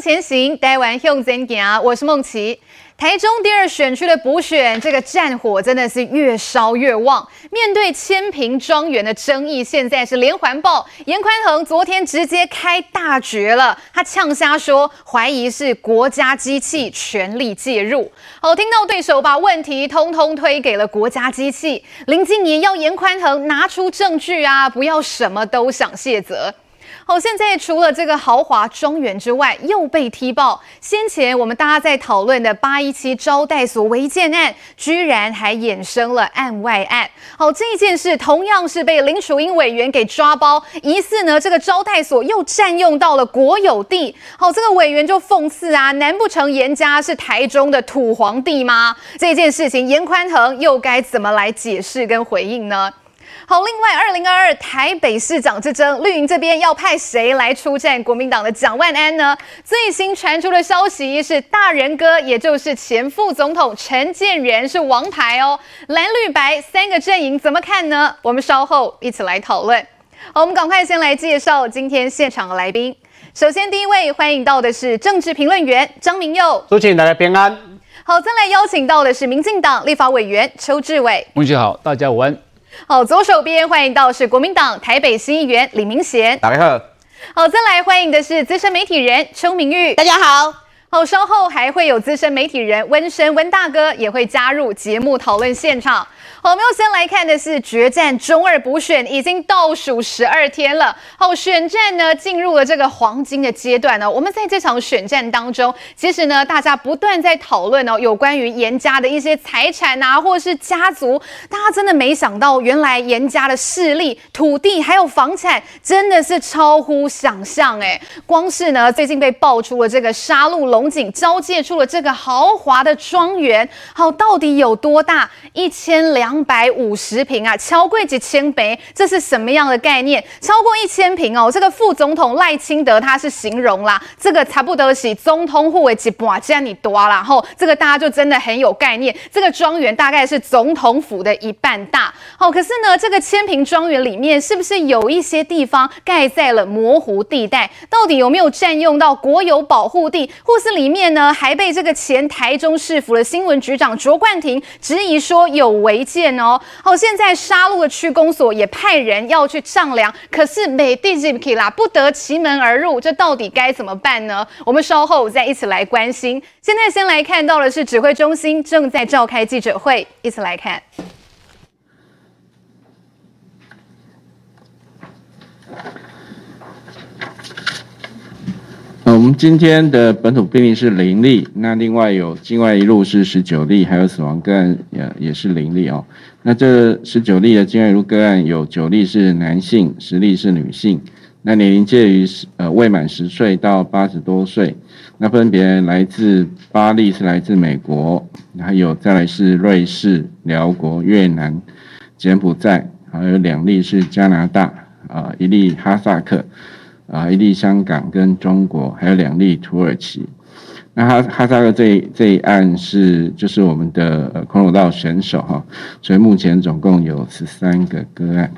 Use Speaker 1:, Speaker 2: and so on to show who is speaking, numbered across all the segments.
Speaker 1: 前行，台湾向前行。我是孟琪。台中第二选区的补选，这个战火真的是越烧越旺。面对千坪庄园的争议，现在是连环爆。严宽恒昨天直接开大绝了，他呛瞎说，怀疑是国家机器全力介入。好，听到对手把问题通通推给了国家机器，林静怡要严宽恒拿出证据啊，不要什么都想卸责。好，现在除了这个豪华庄园之外，又被踢爆。先前我们大家在讨论的八一七招待所违建案，居然还衍生了案外案。好，这件事同样是被林楚英委员给抓包，疑似呢这个招待所又占用到了国有地。好，这个委员就讽刺啊，难不成严家是台中的土皇帝吗？这件事情严宽恒又该怎么来解释跟回应呢？好，另外，二零二二台北市长之争，绿营这边要派谁来出战国民党的蒋万安呢？最新传出的消息是，大人哥，也就是前副总统陈建仁是王牌哦。蓝绿白三个阵营怎么看呢？我们稍后一起来讨论。好，我们赶快先来介绍今天现场的来宾。首先，第一位欢迎到的是政治评论员张明佑，
Speaker 2: 祝请大家平安。
Speaker 1: 好，再来邀请到的是民进党立法委员邱志伟，
Speaker 3: 孟姐好，大家午安。
Speaker 1: 好，左手边欢迎到是国民党台北新议员李明贤，
Speaker 2: 大家好。
Speaker 1: 好，再来欢迎的是资深媒体人邱明玉，
Speaker 4: 大家好。
Speaker 1: 好，稍后还会有资深媒体人温生温大哥也会加入节目讨论现场。好，我们要先来看的是决战中二补选，已经倒数十二天了。好，选战呢进入了这个黄金的阶段呢。我们在这场选战当中，其实呢，大家不断在讨论哦，有关于严家的一些财产啊，或者是家族。大家真的没想到，原来严家的势力、土地还有房产，真的是超乎想象哎。光是呢，最近被爆出了这个杀戮楼龙井交界处的这个豪华的庄园，好，到底有多大？一千两。百五十平啊，超过几千倍，这是什么样的概念？超过一千平哦，这个副总统赖清德他是形容啦，这个差不多是总统户为几把这样你多啦，然后这个大家就真的很有概念，这个庄园大概是总统府的一半大。好，可是呢，这个千平庄园里面是不是有一些地方盖在了模糊地带？到底有没有占用到国有保护地？或是里面呢还被这个前台中市府的新闻局长卓冠廷质疑说有违建？哦，好，现在沙鹿的区公所也派人要去丈量，可是美地进去啦，不得其门而入，这到底该怎么办呢？我们稍后再一起来关心。现在先来看到的是指挥中心正在召开记者会，一起来看。
Speaker 5: 我们今天的本土病例是零例，那另外有境外一路是十九例，还有死亡个案也也是零例哦。那这十九例的境外移入个案有九例是男性，十例是女性，那年龄介于呃未满十岁到八十多岁，那分别来自八例是来自美国，还有再来是瑞士、寮国、越南、柬埔寨，还有两例是加拿大啊、呃，一例哈萨克。啊，一例香港跟中国，还有两例土耳其。那哈哈萨克这这一案是就是我们的呃空手道选手哈，所以目前总共有十三个个案。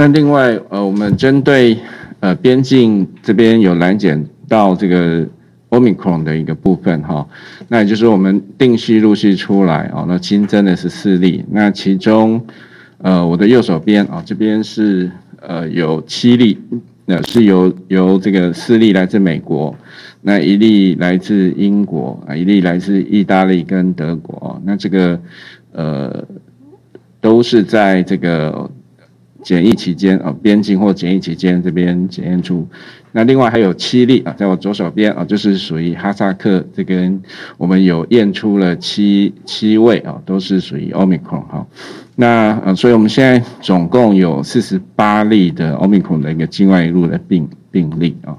Speaker 5: 那另外，呃，我们针对呃边境这边有拦检到这个 Omicron 的一个部分哈，那也就是我们定序陆续出来哦，那新增的是四例，那其中呃我的右手边啊这边是呃有七例，那是由由这个四例来自美国，那一例来自英国啊，一例来自意大利跟德国，那这个呃都是在这个。检疫期间啊，边境或检疫期间这边检验出，那另外还有七例啊，在我左手边啊，就是属于哈萨克这边，我们有验出了七七位啊，都是属于奥密克戎哈。那呃，所以我们现在总共有四十八例的奥密克戎的一个境外入的病病例啊。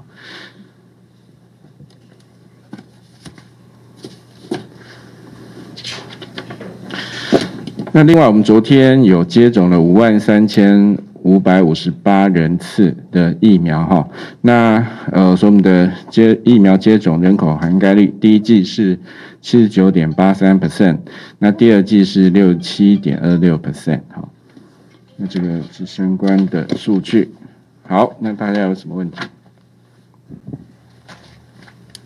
Speaker 5: 那另外，我们昨天有接种了五万三千五百五十八人次的疫苗哈。那呃，所以我们的接疫苗接种人口涵盖率，第一季是七十九点八三 percent，那第二季是六十七点二六 percent 哈。那这个是相关的数据。好，那大家有什么问题？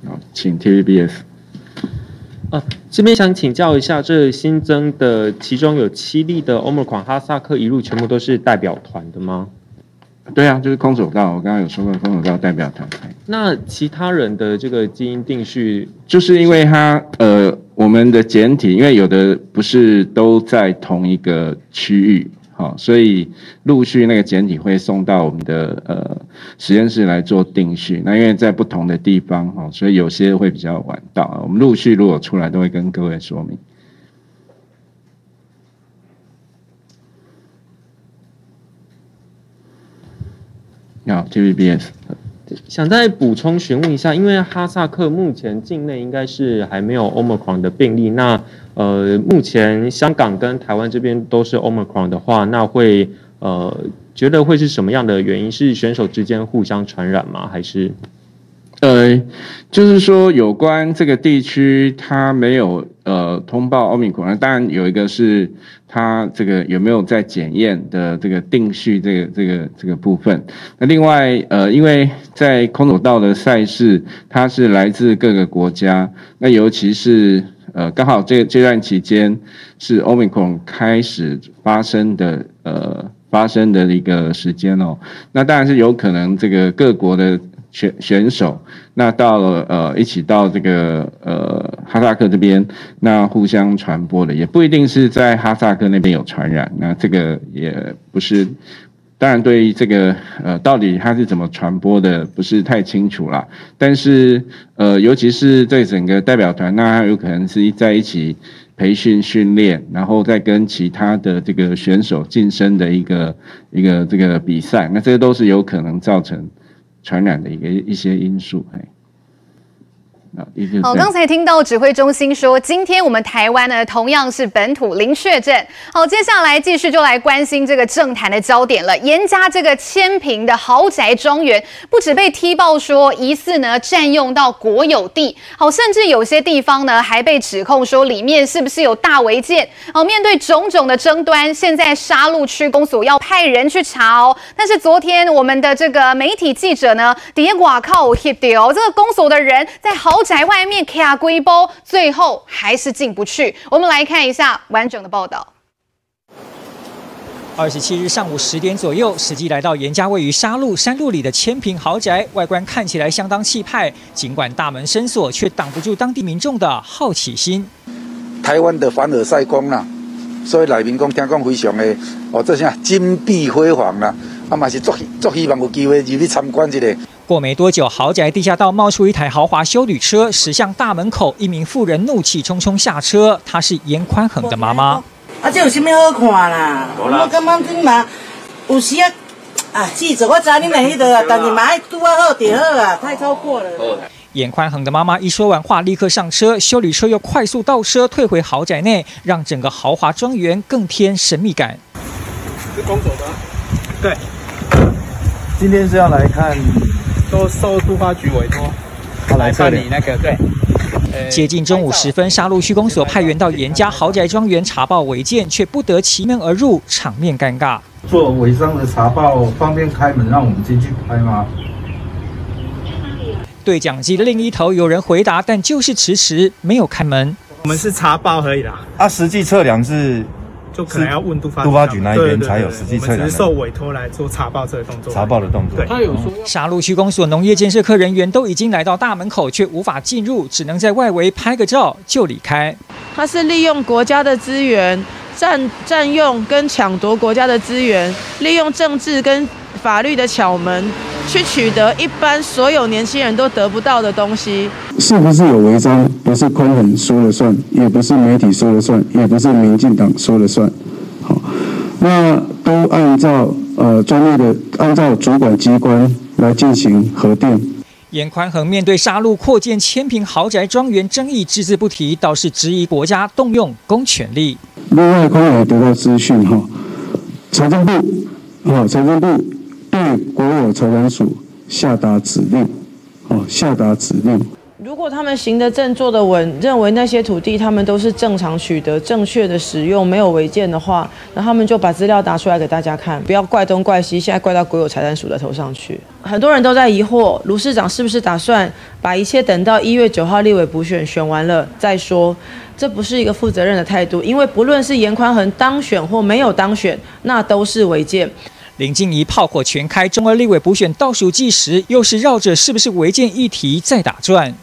Speaker 5: 好，请 TVBS。
Speaker 2: 啊，这边想请教一下，这新增的其中有七例的 Omicron 哈萨克一路，全部都是代表团的吗？
Speaker 5: 对啊，就是空手道，我刚刚有说过空手道代表团。
Speaker 2: 那其他人的这个基因定序，
Speaker 5: 就是因为他呃，我们的简体，因为有的不是都在同一个区域。好，所以陆续那个检体会送到我们的呃实验室来做定序。那因为在不同的地方哈，所以有些会比较晚到。我们陆续如果出来，都会跟各位说明。好，TVBS。
Speaker 2: 想再补充询问一下，因为哈萨克目前境内应该是还没有 Omicron 的病例，那呃，目前香港跟台湾这边都是 Omicron 的话，那会呃觉得会是什么样的原因？是选手之间互相传染吗？还是？
Speaker 5: 呃，就是说有关这个地区，它没有呃通报 Omicron，当然有一个是它这个有没有在检验的这个定序这个这个这个部分。那另外呃，因为在空手道的赛事，它是来自各个国家，那尤其是呃刚好这这段期间是 Omicron 开始发生的呃发生的一个时间哦，那当然是有可能这个各国的。选选手，那到了呃，一起到这个呃哈萨克这边，那互相传播的也不一定是在哈萨克那边有传染，那这个也不是，当然对于这个呃到底它是怎么传播的，不是太清楚啦。但是呃，尤其是在整个代表团，那有可能是在一起培训训练，然后再跟其他的这个选手晋升的一个一个这个比赛，那这些都是有可能造成。传染的一个一些因素，嘿。
Speaker 1: 好，刚才听到指挥中心说，今天我们台湾呢同样是本土零确诊。好，接下来继续就来关心这个政坛的焦点了。严家这个千坪的豪宅庄园，不止被踢爆说疑似呢占用到国有地，好，甚至有些地方呢还被指控说里面是不是有大违建。好，面对种种的争端，现在杀鹿区公所要派人去查哦。但是昨天我们的这个媒体记者呢，底下靠 hit 掉这个公所的人在豪。宅外面卡龟波，最后还是进不去。我们来看一下完整的报道。
Speaker 3: 二十七日上午十点左右，实际来到严家位于沙鹿山路里的千平豪宅，外观看起来相当气派。尽管大门深锁，却挡不住当地民众的好奇心。
Speaker 4: 台湾的凡尔赛宫啦，所以来民工听讲非常的哦，这下金碧辉煌啦，啊嘛是足足希望有机会入去参观一下。
Speaker 3: 过没多久，豪宅地下道冒出一台豪华修旅车，驶向大门口。一名妇人怒气冲冲下车，她是严宽恒的妈妈。
Speaker 6: 啊，这有什么好看啦？我刚刚听嘛，有时啊，啊，记者，我知你们那个，但是买多好点好啊，太超过了。
Speaker 3: 严宽恒的妈妈一说完话，立刻上车，修旅车又快速倒车退回豪宅内，让整个豪华庄园更添神秘感。
Speaker 7: 是公所的？
Speaker 8: 对。今天是要来看。
Speaker 7: 都受都发局委托，
Speaker 8: 他来办理那个对。
Speaker 3: 接近中午时分，沙鹿区公所派员到严家豪宅庄园查报违建，却不得其门而入，场面尴尬。
Speaker 8: 做违章的查报，方便开门让我们进去拍吗？
Speaker 3: 对讲机的另一头有人回答，但就是迟迟没有开门。
Speaker 7: 我们是查报而已啦，
Speaker 8: 啊，实际测量是。
Speaker 7: 就可能要问杜发
Speaker 8: 杜发局那一边才有实际测量。
Speaker 7: 只是受委托来做查报这个动作。
Speaker 8: 查报的动作。
Speaker 7: 对，他有说。
Speaker 3: 沙鹿区公所农业建设科人员都已经来到大门口，却无法进入，只能在外围拍个照就离开。
Speaker 9: 他是利用国家的资源，占占用跟抢夺国家的资源，利用政治跟法律的巧门，去取得一般所有年轻人都得不到的东西。
Speaker 10: 是不是有违章？不是宽恒说了算，也不是媒体说了算，也不是民进党说了算。好，那都按照呃专业的，按照主管机关来进行核定。
Speaker 3: 严宽恒面对杀戮扩建千平豪宅庄园争议只字不提，倒是质疑国家动用公权力。
Speaker 10: 另外，刚才得到资讯哈，财政部啊，财政部对国有财产署下达指令，哦，下达指令。
Speaker 9: 如果他们行得正、坐得稳，认为那些土地他们都是正常取得、正确的使用，没有违建的话，那他们就把资料拿出来给大家看，不要怪东怪西，现在怪到国有财产署的头上去。很多人都在疑惑，卢市长是不是打算把一切等到一月九号立委补选选完了再说？这不是一个负责任的态度，因为不论是严宽恒当选或没有当选，那都是违建。
Speaker 3: 林静怡炮火全开，中二立委补选倒数计时，又是绕着是不是违建议题在打转。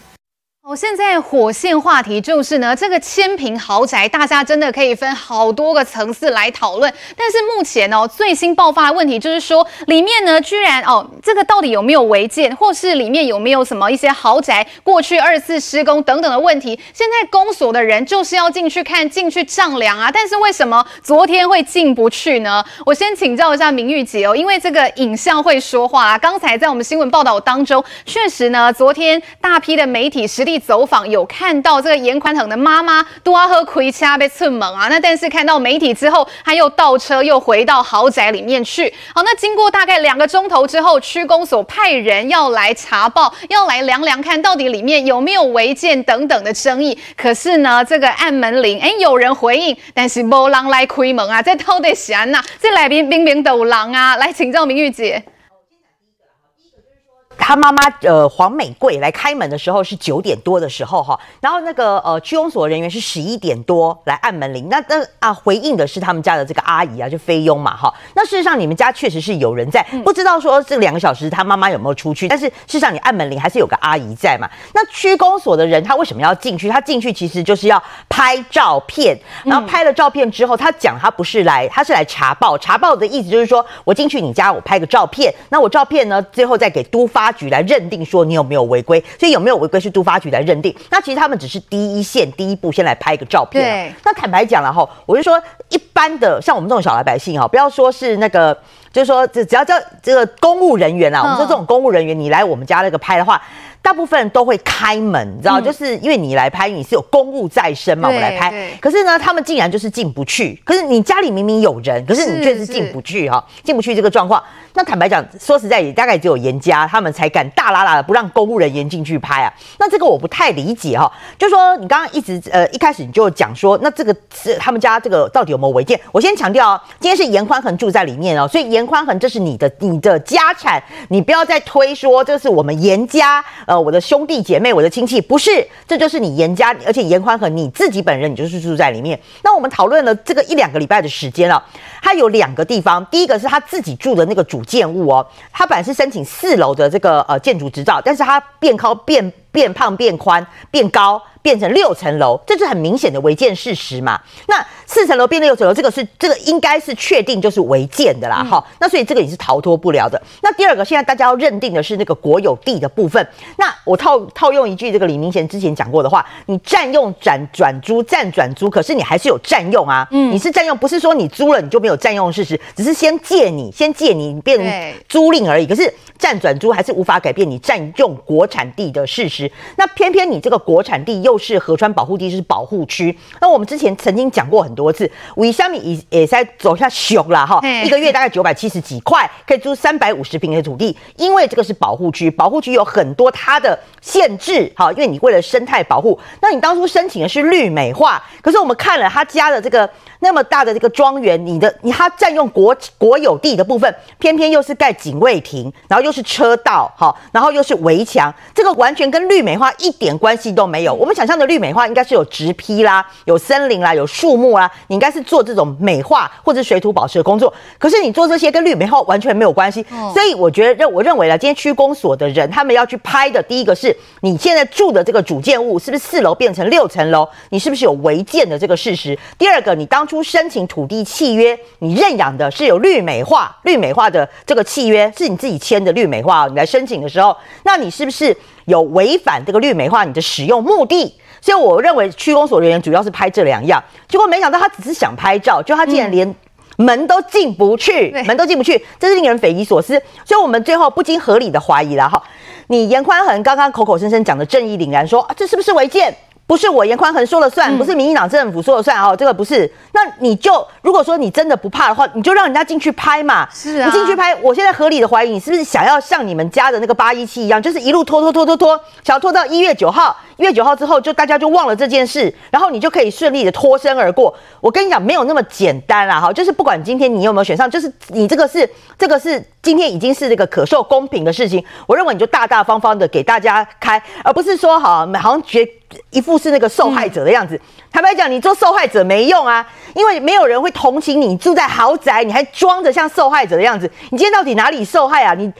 Speaker 1: 哦，现在火线话题就是呢，这个千平豪宅，大家真的可以分好多个层次来讨论。但是目前哦，最新爆发的问题就是说，里面呢居然哦，这个到底有没有违建，或是里面有没有什么一些豪宅过去二次施工等等的问题？现在公所的人就是要进去看，进去丈量啊。但是为什么昨天会进不去呢？我先请教一下明玉姐哦，因为这个影像会说话啊。刚才在我们新闻报道当中，确实呢，昨天大批的媒体实地。一走访有看到这个严宽恒的妈妈多喝亏掐被蹭猛啊，那但是看到媒体之后，他又倒车又回到豪宅里面去。好，那经过大概两个钟头之后，区公所派人要来查报，要来量量看到底里面有没有违建等等的争议。可是呢，这个按门铃，哎，有人回应，但是没人来开门啊，这到底是怎样？这来宾明明都有人啊，来请教明玉姐。
Speaker 11: 他妈妈呃黄美贵来开门的时候是九点多的时候哈，然后那个呃区公所人员是十一点多来按门铃，那那啊回应的是他们家的这个阿姨啊，就菲佣嘛哈。那事实上你们家确实是有人在，不知道说这两个小时他妈妈有没有出去，但是事实上你按门铃还是有个阿姨在嘛。那区公所的人他为什么要进去？他进去其实就是要拍照片，然后拍了照片之后，他讲他不是来，他是来查报。查报的意思就是说我进去你家我拍个照片，那我照片呢最后再给都发。发局来认定说你有没有违规，所以有没有违规是都发局来认定。那其实他们只是第一线、第一步，先来拍一个照片。对。那坦白讲了哈，我就说一般的像我们这种小老百姓哈，不要说是那个，就是说只只要叫这个公务人员啊，我们说这种公务人员，你来我们家那个拍的话。大部分人都会开门，你知道，嗯、就是因为你来拍，你是有公务在身嘛，我们来拍。可是呢，他们竟然就是进不去。可是你家里明明有人，可是你却是进不去哈，进不去这个状况。那坦白讲，说实在也大概只有严家他们才敢大喇喇的不让公务人员进去拍啊。那这个我不太理解哈，就说你刚刚一直呃一开始你就讲说，那这个是他们家这个到底有没有违建？我先强调哦，今天是严宽恒住在里面哦，所以颜宽恒这是你的你的家产，你不要再推说这是我们严家。呃，我的兄弟姐妹，我的亲戚，不是，这就是你严家，而且严宽恒你自己本人，你就是住在里面。那我们讨论了这个一两个礼拜的时间了，他有两个地方，第一个是他自己住的那个主建物哦，他本来是申请四楼的这个呃建筑执照，但是他变高变变胖变宽变高。变成六层楼，这是很明显的违建事实嘛？那四层楼变六层楼，这个是这个应该是确定就是违建的啦，哈、嗯。那所以这个也是逃脱不了的。那第二个，现在大家要认定的是那个国有地的部分。那我套套用一句这个李明贤之前讲过的话，你占用转转租占转租，可是你还是有占用啊。嗯，你是占用，不是说你租了你就没有占用事实，只是先借你，先借你，你变成租赁而已。可是占转租还是无法改变你占用国产地的事实。那偏偏你这个国产地又。都是河川保护地，是保护区。那我们之前曾经讲过很多次，为什么也也在走下熊了哈？一个月大概九百七十几块，可以租三百五十平的土地，因为这个是保护区，保护区有很多它的限制，哈，因为你为了生态保护，那你当初申请的是绿美化，可是我们看了他家的这个那么大的这个庄园，你的你他占用国国有地的部分，偏偏又是盖警卫亭，然后又是车道，哈，然后又是围墙，这个完全跟绿美化一点关系都没有。我们想。想象的绿美化应该是有植批啦，有森林啦，有树木啦，你应该是做这种美化或者水土保持的工作。可是你做这些跟绿美化完全没有关系，所以我觉得认我认为呢，今天区公所的人他们要去拍的，第一个是你现在住的这个主建物是不是四楼变成六层楼，你是不是有违建的这个事实？第二个，你当初申请土地契约，你认养的是有绿美化、绿美化的这个契约，是你自己签的绿美化，你来申请的时候，那你是不是？有违反这个绿美化你的使用目的，所以我认为区公所人员主要是拍这两样，结果没想到他只是想拍照，就他竟然连门都进不去，嗯、门都进不去，这是令人匪夷所思。所以我们最后不禁合理的怀疑了哈，你严宽恒刚刚口口声声讲的正义凛然说啊，这是不是违建？不是我严宽恒说了算，不是民进党政府说了算哦，这个不是。那你就如果说你真的不怕的话，你就让人家进去拍嘛。
Speaker 1: 是啊，
Speaker 11: 你进去拍。我现在合理的怀疑，你是不是想要像你们家的那个八一七一样，就是一路拖拖拖拖拖，想要拖到一月九号。一月九号之后，就大家就忘了这件事，然后你就可以顺利的脱身而过。我跟你讲，没有那么简单啦，哈，就是不管今天你有没有选上，就是你这个是这个是今天已经是这个可受公平的事情。我认为你就大大方方的给大家开，而不是说好好像觉。一副是那个受害者的样子。坦白讲，你做受害者没用啊，因为没有人会同情你。住在豪宅，你还装着像受害者的样子，你今天到底哪里受害啊？你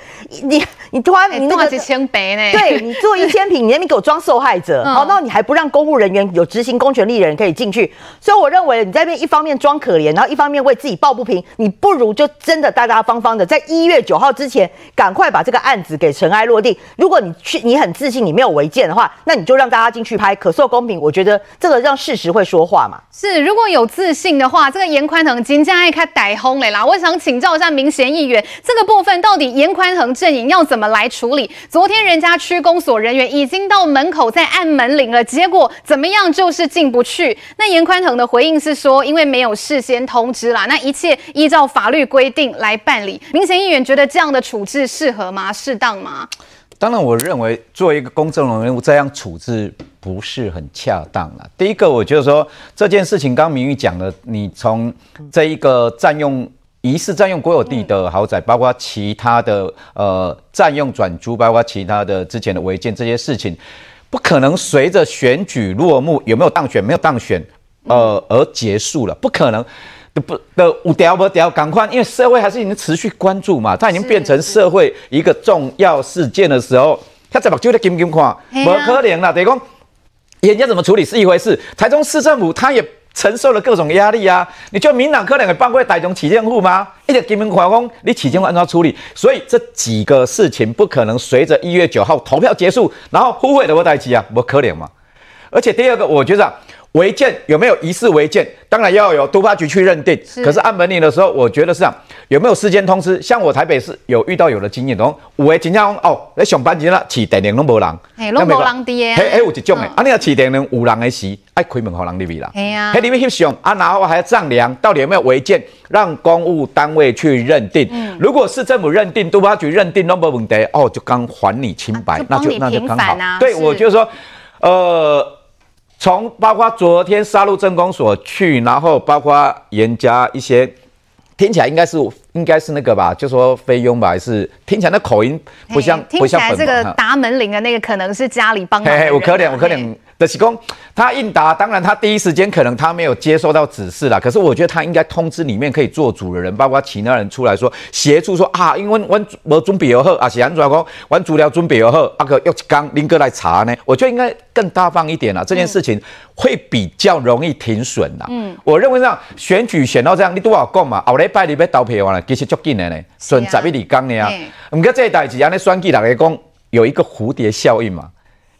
Speaker 11: 你你突然你那个
Speaker 1: 几千倍呢？
Speaker 11: 对，你做一千平，你那边给我装受害者，好，那你还不让公务人员有执行公权力的人可以进去？所以我认为你在那边一方面装可怜，然后一方面为自己抱不平，你不如就真的大大方方的，在一月九号之前赶快把这个案子给尘埃落定。如果你去，你很自信你没有违建的话，那你就让大家进去拍。可受公平，我觉得这个让事实会说话嘛。
Speaker 1: 是，如果有自信的话，这个严宽恒今天爱开逮轰嘞啦。我想请教一下明贤议员，这个部分到底严宽恒阵营要怎么来处理？昨天人家区公所人员已经到门口在按门铃了，结果怎么样？就是进不去。那严宽恒的回应是说，因为没有事先通知啦，那一切依照法律规定来办理。明贤议员觉得这样的处置适合吗？适当吗？
Speaker 12: 当然，我认为作为一个公众人物，这样处置不是很恰当了。第一个，我觉得说这件事情，刚刚明玉讲了，你从这一个占用疑似占用国有地的豪宅，包括其他的呃占用转租，包括其他的之前的违建这些事情，不可能随着选举落幕，有没有当选，没有当选，呃而结束了，不可能。不的，五条不条，赶快，因为社会还是已经持续关注嘛，它已经变成社会一个重要事件的时候，他怎么就在紧紧看？不可能啦，等于讲，人家怎么处理是一回事，台中市政府他也承受了各种压力啊。你就民党可能会帮会台中起建户吗？一点紧紧看讲，你起建户按照处理，所以这几个事情不可能随着一月九号投票结束，然后互惠的我代起啊，不可怜嘛。而且第二个，我觉得、违建有没有疑似违建？当然要有督发局去认定。可是按门铃的时候，我觉得是这样，有没有事先通知？像我台北市有遇到有的经验，讲有的真正哦，来上班前啦，起电铃拢无人，
Speaker 1: 嘿，拢无人的。
Speaker 12: 嘿，嘿有一种的，啊，你要起电铃有人的时，爱开门让人入去啦。嘿啊，嘿里面翕相啊，然后还要丈量到底有没有违建，让公务单位去认定。嗯，如果市政府认定，督发局认定拢无问题，哦，就刚还你清白，啊、那就那就刚好。对，我就说，呃。从包括昨天杀入政工所去，然后包括严家一些，听起来应该是应该是那个吧，就说菲佣吧，还是听起来那口音不像，不像。
Speaker 1: 听起来这个达门铃的那个可能是家里帮忙的。嘿嘿，
Speaker 12: 我可怜，我可怜。的是讲，他应答，当然他第一时间可能他没有接收到指示啦。可是我觉得他应该通知里面可以做主的人，包括其他人出来说协助说啊，因为我我准备好，啊是安怎讲，我资料准备好，啊个要刚林哥来查呢，我觉得应该更大方一点啦。这件事情会比较容易停损啦。嗯，我认为这样选举选到这样，你都要讲嘛，后礼拜你要投票完了，其实足紧的呢，剩十一二天呢。唔过这代志安尼选举大家讲有一个蝴蝶效应嘛。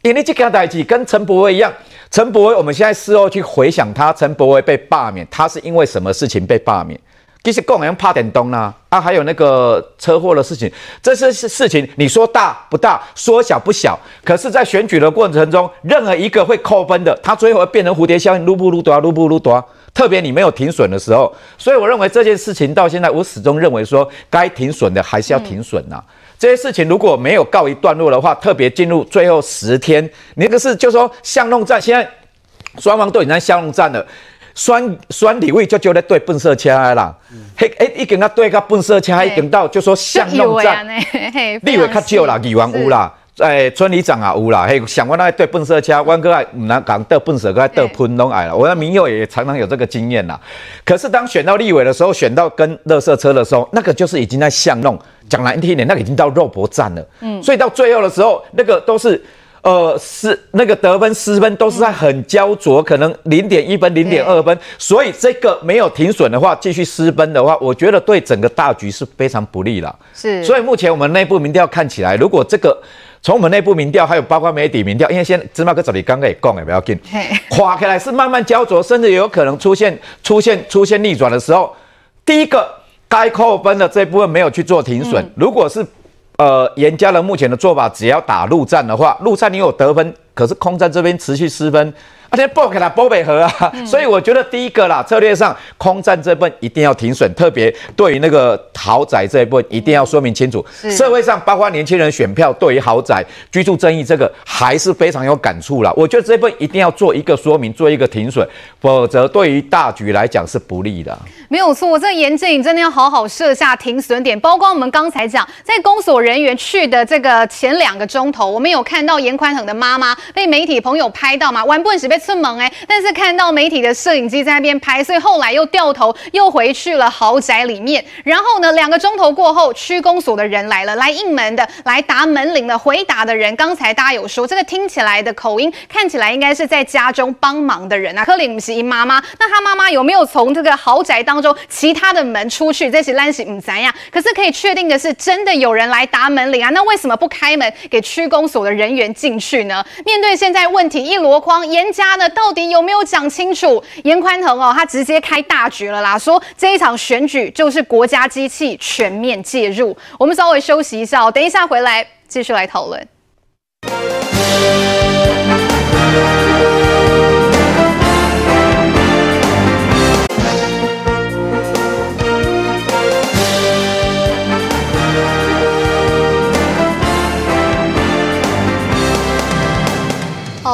Speaker 12: 因为这件代志跟陈柏惟一样，陈柏惟我们现在事后去回想他，陈柏惟被罢免，他是因为什么事情被罢免？其实共人怕点东啦，啊，还有那个车祸的事情，这些事事情，你说大不大，说小不小，可是，在选举的过程中，任何一个会扣分的，他最后会变成蝴蝶效应，撸不撸多，撸不撸多，特别你没有停损的时候，所以我认为这件事情到现在，我始终认为说，该停损的还是要停损呐。这些事情如果没有告一段落的话，特别进入最后十天，那个是就说巷弄战，现在双方都已经在巷弄战了。选选立委就就在对笨色车啦，嘿、嗯，哎，已经他对个笨色车，一跟到就说巷弄战。立委较少啦，议员有啦，哎，村里长啊有啦，嘿，想过那对笨色车，弯哥爱唔能讲得笨色，个爱得喷拢爱了。我的民友也常常有这个经验啦。可是当选到立委的时候，选到跟垃圾车的时候，那个就是已经在巷弄。讲难听一点，那个已经到肉搏战了。嗯，所以到最后的时候，那个都是，呃，是那个得分失分都是在很焦灼，可能零点一分、零点二分。所以这个没有停损的话，继续失分的话，我觉得对整个大局是非常不利了。是。所以目前我们内部民调看起来，如果这个从我们内部民调，还有包括媒体民调，因为现在芝麻哥这里刚刚也讲了，不要紧，垮开来是慢慢焦灼，甚至有可能出现出现出现逆转的时候，第一个。该扣分的这部分没有去做停损，嗯、如果是呃，严家人目前的做法，只要打陆战的话，陆战你有得分，可是空战这边持续失分。而且波给他波北河啊，嗯、所以我觉得第一个啦，策略上空战这份一定要停损，特别对于那个豪宅这一部分一定要说明清楚。嗯、社会上包括年轻人选票对于豪宅居住争议这个还是非常有感触啦。我觉得这份一定要做一个说明，做一个停损，否则对于大局来讲是不利的。
Speaker 1: 没有错，这个严正你真的要好好设下停损点。包括我们刚才讲，在公所人员去的这个前两个钟头，我们有看到严宽恒的妈妈被媒体朋友拍到嘛？完不时被。这么哎，但是看到媒体的摄影机在那边拍，所以后来又掉头又回去了豪宅里面。然后呢，两个钟头过后，区公所的人来了，来应门的，来答门铃的，回答的人，刚才大家有说，这个听起来的口音看起来应该是在家中帮忙的人啊。柯林姆西妈妈，那他妈妈有没有从这个豪宅当中其他的门出去？这是烂喜唔怎样？可是可以确定的是，真的有人来答门铃啊。那为什么不开门给区公所的人员进去呢？面对现在问题一箩筐，严家。呢到底有没有讲清楚？严宽恒哦，他直接开大局了啦，说这一场选举就是国家机器全面介入。我们稍微休息一下哦，等一下回来继续来讨论。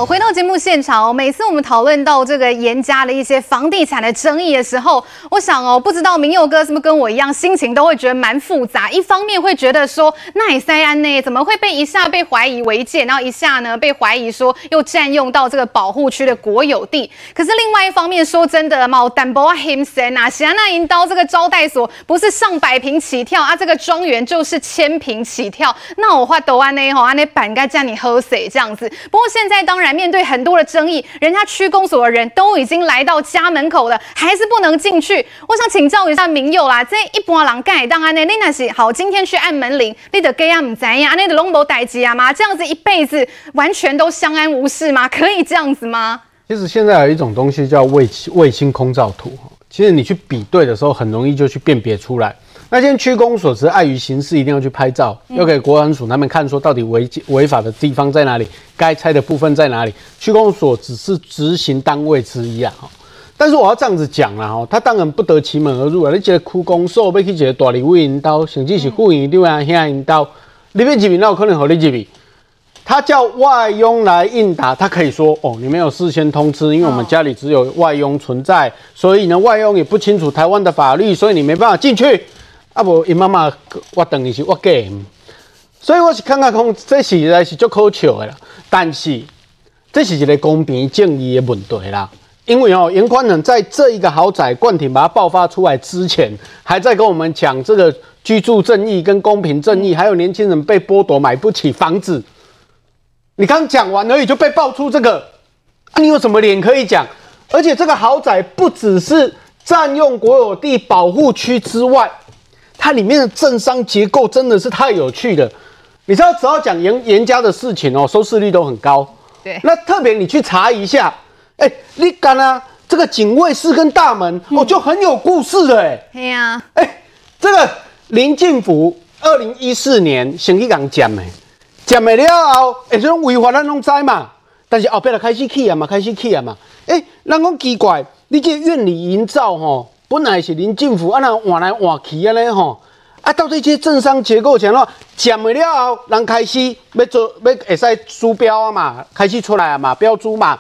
Speaker 1: 回到节目现场哦，每次我们讨论到这个严家的一些房地产的争议的时候，我想哦，不知道明佑哥是不是跟我一样，心情都会觉得蛮复杂。一方面会觉得说，那塞安呢，怎么会被一下被怀疑违建，然后一下呢被怀疑说又占用到这个保护区的国有地？可是另外一方面说真的嘛，淡薄啊，him 森啊，喜安那银刀这个招待所不是上百坪起跳啊，这个庄园就是千坪起跳。那我话都安呢吼，安呢板该叫你喝水这样子。不过现在当然。面对很多的争议，人家区公所的人都已经来到家门口了，还是不能进去。我想请教一下铭祐啦，这一般人盖当然呢，你那是好，今天去按门铃，你的给啊唔怎样，那的龙伯代志啊吗？这样子一辈子完全都相安无事吗？可以这样子吗？
Speaker 13: 其实现在有一种东西叫卫卫星空照图，其实你去比对的时候，很容易就去辨别出来。那现在区公所只是碍于形式，一定要去拍照，要给国安署他们看，说到底违违法的地方在哪里，该拆的部分在哪里。区公所只是执行单位之一啊，但是我要这样子讲啦，哈，他当然不得其门而入啊。你这个区公所要去一个大立委引导，甚至是副院长啊、遐引导，你要入去，那有可能和你入去。他叫外佣来应答，他可以说哦，你没有事先通知，因为我们家里只有外佣存在，所以呢，外佣也不清楚台湾的法律，所以你没办法进去。啊不，因妈妈我等于是我给，所以我是看看讲，这实在是足可笑的啦。但是这是一个公平正义的问题啦。因为哦，严宽恒在这一个豪宅冠廷把它爆发出来之前，还在跟我们讲这个居住正义跟公平正义，还有年轻人被剥夺买不起房子。你刚讲完而已就被爆出这个，啊，你有什么脸可以讲？而且这个豪宅不只是占用国有地保护区之外。它里面的政商结构真的是太有趣了，你知道，只要讲严严家的事情哦，收视率都很高。
Speaker 1: 对，
Speaker 13: 那特别你去查一下，哎、欸，你看啊，这个警卫室跟大门、嗯、哦，就很有故事的哎。
Speaker 1: 对呀，
Speaker 13: 哎，这个林进福二零一四年先去讲讲的，了后，哎，这种违法咱拢知嘛，但是后边就开始起啊嘛，开始起啊嘛，哎、欸，人讲奇怪，你这院里营造吼。本来是林政府啊，那换来换去啊咧吼，啊，到这些政商结构前咯，讲完了后，人开始要做要会使输标啊嘛，开始出来啊嘛，标注嘛，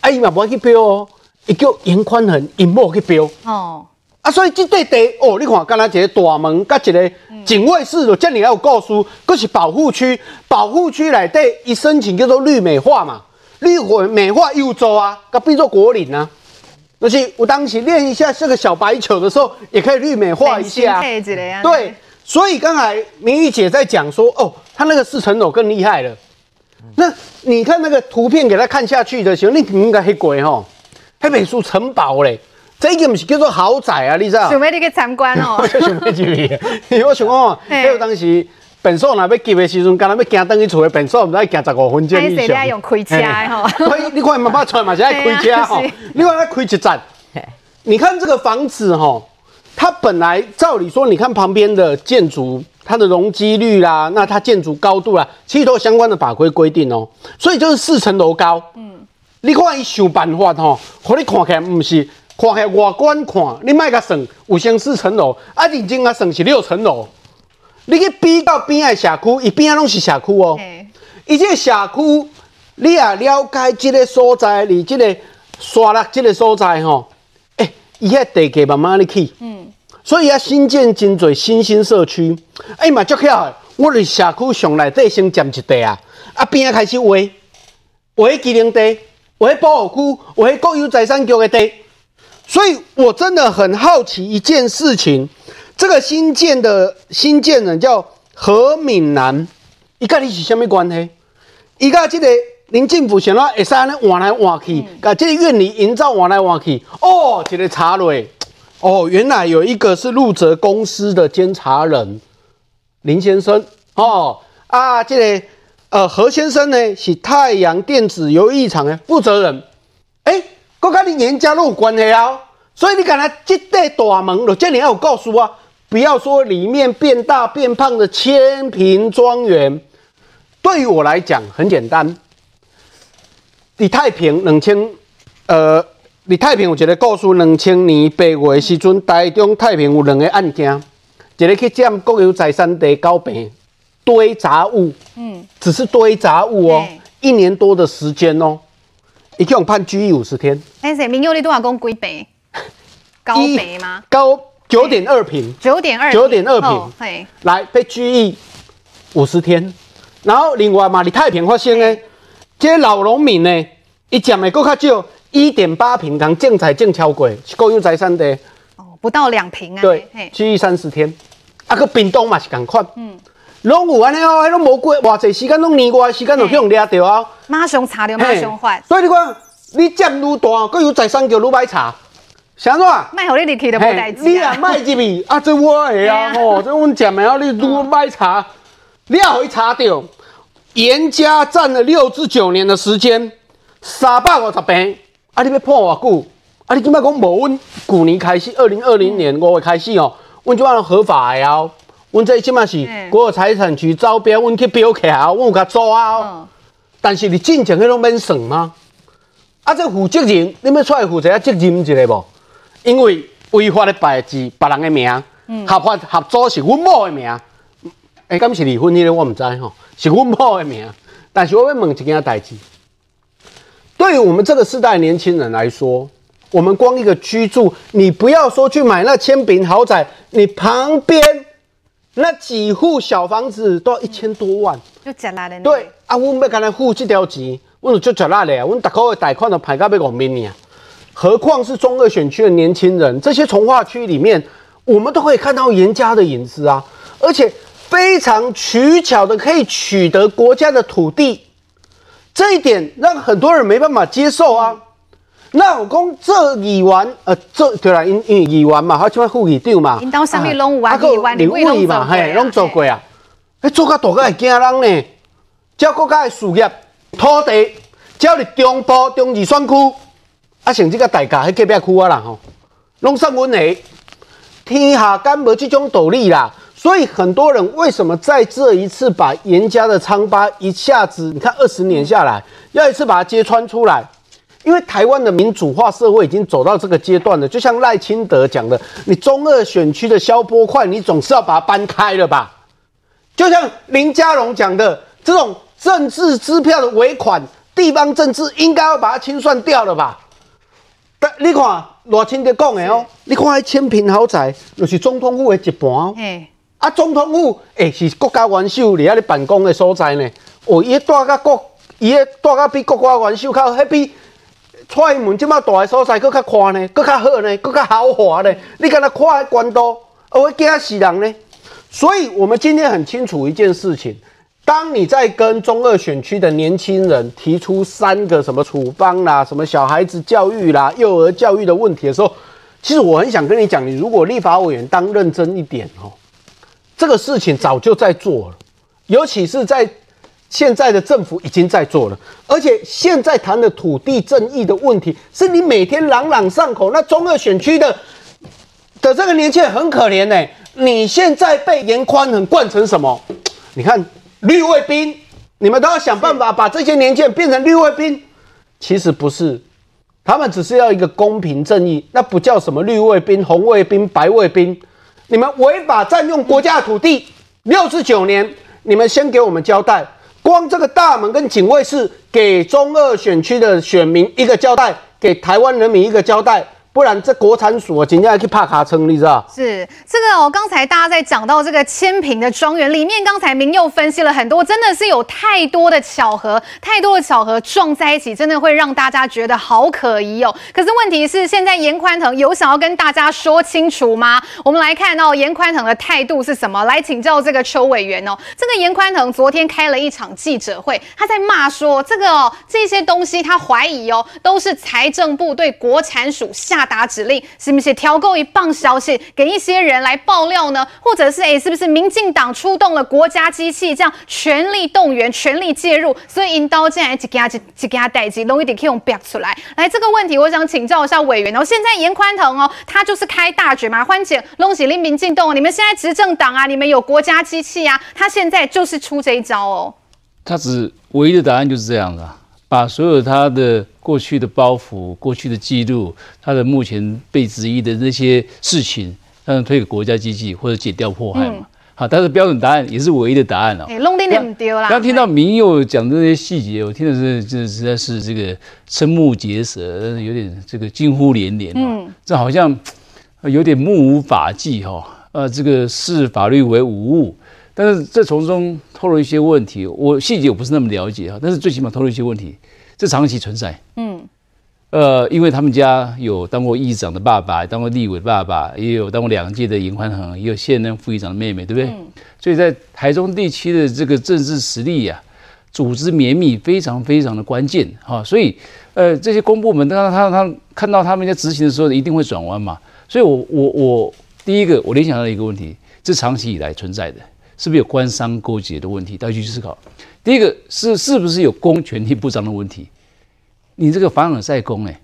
Speaker 13: 啊伊嘛无去标哦，伊叫严宽恒因某去标。哦，啊，所以这块地哦，你看，刚才一个大门，甲一个警卫室，就这里还有告诉，佫是保护区，保护区内底一申请叫做绿美化嘛，绿美化又做啊，甲变做国林啊。而且我当时练一下这个小白球的时候，也可以绿美化一下。对，所以刚才明玉姐在讲说，哦，他那个四层楼更厉害了。那你看那个图片给他看下去的时候，你应该黑鬼吼，黑美术城堡嘞，这个不是叫做豪宅啊，你知道？
Speaker 1: 准备你去参观哦。
Speaker 13: 我准备去，我想讲，还有当时。本数若要急的时阵，刚才要行登去厝的本数，唔知行十五分钟以上。
Speaker 1: 用开车吼，
Speaker 13: 所以，你看妈妈出来嘛，是爱开车吼。你看他开一站，你看这个房子吼，它本来照理说，你看旁边的建筑它的容积率啦，那它建筑高度啦，其实都有相关的法规规定哦。所以就是四层楼高。嗯，你看伊想办法吼，互你看起来不是看起来外观看，你卖个算有升四层楼，啊，认真啊算是六层楼。你去比到边的社区，伊边啊拢是社区哦。伊这个社区，你也了解这个所在，离这个刷落这个所在吼，哎、欸，伊遐地价慢慢咧起。嗯。所以啊，新建真侪新兴社区，哎嘛，足巧的，我伫社区上内底先占一地啊，啊边啊开始画，画机能地，画保护区，画国有财产局的地。所以我真的很好奇一件事情，这个新建的新建人叫何敏南，伊甲你是什么关系？伊甲这个林政府想要会使安尼换来换去，甲这个院里营造换来换去，哦，一个查落。哦，原来有一个是陆泽公司的监察人林先生。哦啊，这个呃何先生呢是太阳电子游艺场的负责人，哎，跟你严家都有关系啊，所以你看他这对大门了，这里要有告诉我，不要说里面变大变胖的千平庄园，对于我来讲很简单，李太平两千呃。李太平有一个故事，两千年八月的时阵，台中太平有两个案件，一个去占国有财产地高坪堆杂物，嗯，只是堆杂物哦，一年多的时间哦，一共判拘役五十天。
Speaker 1: 哎，谁？民有你多少公几坪？高坪吗？
Speaker 13: 高九点二平。九点二。九点二平。嘿，来被拘役五十天，然后另外嘛，你太平发现呢，这些老农民呢，一占的更较少。一点八平，刚竞彩竞超过，是国有财产的
Speaker 1: 哦，不到两平啊。
Speaker 13: 对，拘役三十天。啊，个屏东嘛是同款。嗯，拢有安尼哦，迄拢无过偌济时间，拢年外时间就去用掠到啊。
Speaker 1: 马上查掉，马上换。
Speaker 13: 所以你看，你占愈大，国有财产就愈歹查。啥子啊？
Speaker 1: 卖互你入去都无代志啊。
Speaker 13: 你啊卖入去，啊这我的啊，吼，这阮占的啊，你愈歹查，你要会查到，严家占了六至九年的时间，三百五十平。啊！你要判偌久？啊！你今麦讲无？阮旧年开始，二零二零年五月开始哦，阮就按合法的哦。阮这即麦是国有财产局招标，阮去标起来哦，阮有甲租啊。哦。但是你进前迄种免算吗？啊！这负责人，你要出来负责啊？责任一个无？因为违法的败字，别人的名，嗯、合法合作是阮某的名。哎、欸，敢是离婚迄个我毋知吼，是阮某的名。但是我要问一件代志。对于我们这个世代年轻人来说，我们光一个居住，你不要说去买那千平豪宅，你旁边那几户小房子都要一千多万，
Speaker 1: 就吃力的。
Speaker 13: 对啊，我们要跟他付这条钱，我们就吃力的。我们大概的贷款都排到要五万呢，何况是中二选区的年轻人，这些从化区里面，我们都可以看到严家的影子啊，而且非常取巧的可以取得国家的土地。这一点让很多人没办法接受啊！那我讲这议员，呃，这对啦，因因为议员嘛，他就要副议长嘛，
Speaker 1: 领导上面拢有啊，议员你会拢嘛，嘿，拢做过啊，哎，做甲大个会惊人呢，照国家的事业土地，照你中部中二选区，啊，像这个大家喺隔壁区啊啦吼，拢上阮的，天下敢无这种道理啦。所以很多人为什么在这一次把严家的疮疤一下子，你看二十年下来，要一次把它揭穿出来？因为台湾的民主化社会已经走到这个阶段了。就像赖清德讲的，你中二选区的消波块，你总是要把它搬开了吧？就像林佳龙讲的，这种政治支票的尾款，地方政治应该要把它清算掉了吧？但你看罗清德讲的哦，你看迄千坪豪宅，就是总统府的一半哦。啊，总统府诶是国家元首伫遐咧办公的所在呢。哦，伊个大甲国，伊个大甲比国家元首较，迄比蔡英文即么大个所在佫较宽呢，佫较好呢，佫较豪华呢。你敢若看迄关刀，会惊死人呢。所以，我们今天很清楚一件事情：当你在跟中二选区的年轻人提出三个什么处方啦、什么小孩子教育啦、幼儿教育的问题的时候，其实我很想跟你讲，你如果立法委员当认真一点哦。这个事情早就在做了，尤其是在现在的政府已经在做了，而且现在谈的土地正义的问题，是你每天朗朗上口。那中二选区的的这个年轻人很可怜呢，
Speaker 13: 你现在被严宽很惯成什么？你看绿卫兵，你们都要想办法把这些年轻人变成绿卫兵。其实不是，他们只是要一个公平正义，那不叫什么绿卫兵、红卫兵、白卫兵。你们违法占用国家土地六十九年，你们先给我们交代。光这个大门跟警卫室，给中二选区的选民一个交代，给台湾人民一个交代。不然这国产署今天要去帕卡称，你知道？
Speaker 1: 是这个哦。刚才大家在讲到这个千平的庄园里面，刚才明佑分析了很多，真的是有太多的巧合，太多的巧合撞在一起，真的会让大家觉得好可疑哦。可是问题是，现在严宽腾有想要跟大家说清楚吗？我们来看到严宽腾的态度是什么？来请教这个邱委员哦。这个严宽腾昨天开了一场记者会，他在骂说这个哦，这些东西他怀疑哦，都是财政部对国产署下。打指令是不是调购一棒消息给一些人来爆料呢？或者是哎，是不是民进党出动了国家机器，这样全力动员、全力介入？所以引导进来几家几几家代机，容易点可以用表出来。来这个问题，我想请教一下委员哦。现在严宽恒哦，他就是开大绝嘛，欢姐拢是令民进党，你们现在执政党啊，你们有国家机器啊，他现在就是出这一招哦。
Speaker 14: 他只唯一的答案就是这样的。把所有他的过去的包袱、过去的记录、他的目前被质疑的那些事情，让推给国家机器或者解掉迫害嘛？嗯、好，但是标准答案也是唯一的答案了、哦。哎、欸，弄定不丢啦。刚听到明佑讲的这些细节，我听的是，这实在是这个瞠目结舌，有点这个惊呼连连、哦。嗯，这好像有点目无法纪哈、哦。呃，这个视法律为无物。但是这从中透露一些问题，我细节我不是那么了解啊，但是最起码透露一些问题，这长期存在。嗯，呃，因为他们家有当过议长的爸爸，当过立委的爸爸，也有当过两届的颜宽恒，也有现任副议长的妹妹，对不对？嗯。所以在台中地区的这个政治实力呀、啊，组织绵密，非常非常的关键哈。所以，呃，这些公部门，当他他看到他们在执行的时候，一定会转弯嘛。所以我我我第一个我联想到一个问题，这长期以来存在的。是不是有官商勾结的问题？大家去思考。第一个是是不是有公权力不彰的问题？你这个凡尔赛宫，哎，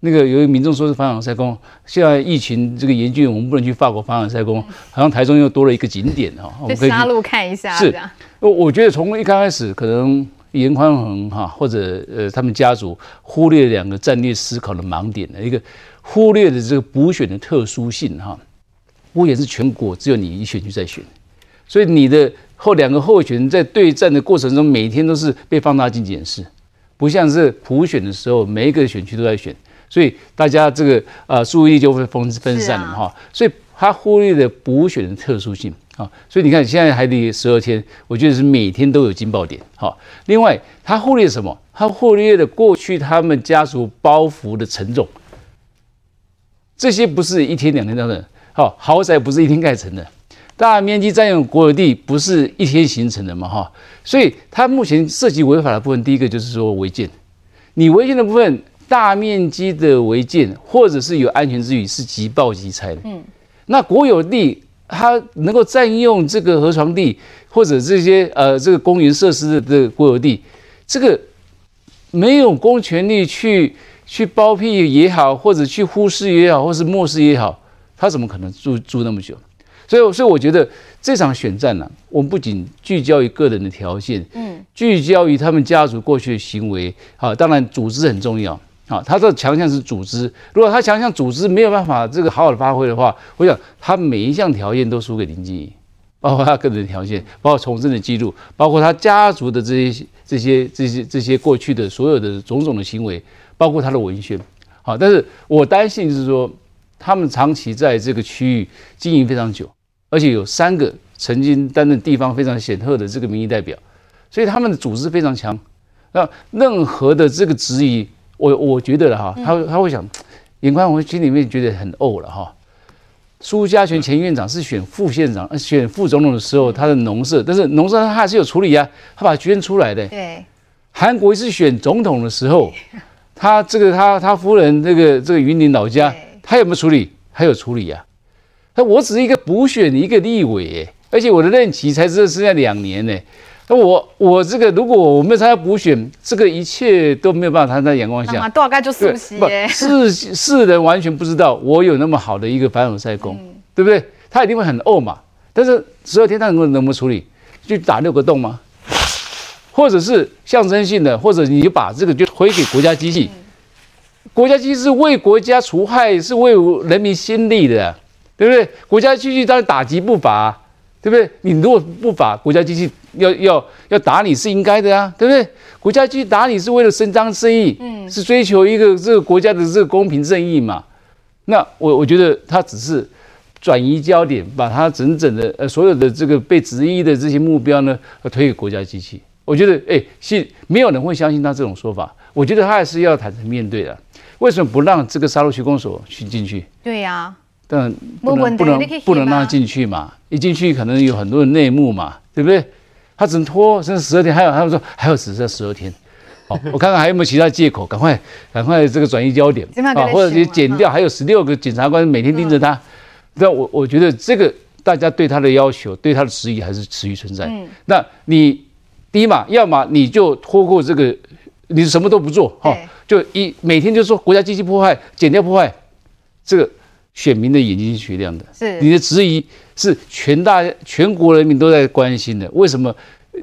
Speaker 14: 那个有一民众说是凡尔赛宫，现在疫情这个严峻，我们不能去法国凡尔赛宫，好像台中又多了一个景点哈。我们可以
Speaker 1: 杀戮看一下。
Speaker 14: 是，我我觉得从一开始，可能严宽恒哈或者呃他们家族忽略两个战略思考的盲点，一个忽略的这个补选的特殊性哈，补选是全国只有你一选区在选。所以你的后两个候选人在对战的过程中，每天都是被放大镜检视，不像是普选的时候，每一个选区都在选，所以大家这个呃注意力就会分分散了哈。所以他忽略了补选的特殊性啊。所以你看现在还得十二天，我觉得是每天都有惊爆点。好，另外他忽略什么？他忽略了过去他们家族包袱的沉重，这些不是一天两天造成。好，豪宅不是一天盖成的。大面积占用国有地不是一天形成的嘛？哈，所以它目前涉及违法的部分，第一个就是说违建。你违建的部分，大面积的违建，或者是有安全之余，是即报即拆的。嗯，那国有地它能够占用这个河床地，或者这些呃这个公园设施的这个国有地，这个没有公权力去去包庇也好，或者去忽视也好，或是漠视也好，他怎么可能住住那么久？所以，所以我觉得这场选战呢、啊，我们不仅聚焦于个人的条件，嗯，聚焦于他们家族过去的行为，好，当然组织很重要，好，他的强项是组织。如果他强项组织没有办法这个好好的发挥的话，我想他每一项条件都输给林静怡，包括他个人的条件，包括从政的记录，包括他家族的这些这些这些这些过去的所有的种种的行为，包括他的文宣，好，但是我担心就是说。他们长期在这个区域经营非常久，而且有三个曾经担任地方非常显赫的这个民意代表，所以他们的组织非常强。那任何的这个质疑，我我觉得了哈，他他会想，眼宽我心里面觉得很怄了哈。苏家全前院长是选副县长、选副总统的时候，他的农舍，但是农舍他还是有处理啊，他把它捐出来的。对。韩国瑜是选总统的时候，他这个他他夫人这个这个云林老家。他有没有处理？还有处理呀、啊。那我只是一个补选的一个立委，而且我的任期才只剩下两年呢。那我我这个如果我没有参加补选，这个一切都没有办法摊在阳光下。
Speaker 1: 大概就熟悉耶。
Speaker 14: 世世人完全不知道我有那么好的一个凡尔赛宫，嗯、对不对？他一定会很怄嘛。但是十二天他能够能不能处理？就打六个洞吗？或者是象征性的，或者你就把这个就推给国家机器，国家机器是为国家除害，是为人民心力的，对不对？国家机器当然打击不法，对不对？你如果不法，国家机器要要要打你是应该的啊，对不对？国家机器打你是为了伸张正义，嗯，是追求一个这个国家的这个公平正义嘛？那我我觉得他只是。转移焦点，把他整整的呃所有的这个被质疑的这些目标呢，推给国家机器。我觉得，哎，是没有人会相信他这种说法。我觉得他还是要坦诚面对的。为什么不让这个杀戮区公所去进去？
Speaker 1: 对呀、啊，
Speaker 14: 但不能不能不能让他进去嘛？一进去可能有很多的内幕嘛，对不对？他只能拖甚至十二天，还有他们说还有只剩十二天。好，我看看还有没有其他借口，赶快赶快这个转移焦点啊，或者你减掉，还有十六个检察官每天盯着他。那我我觉得这个大家对他的要求，对他的质疑还是持续存在。嗯，那你第一嘛，要么你就拖过这个，你什么都不做，哈，就一每天就说国家机器破坏，减掉破坏，这个选民的眼睛是雪亮的。是你的质疑是全大全国人民都在关心的。为什么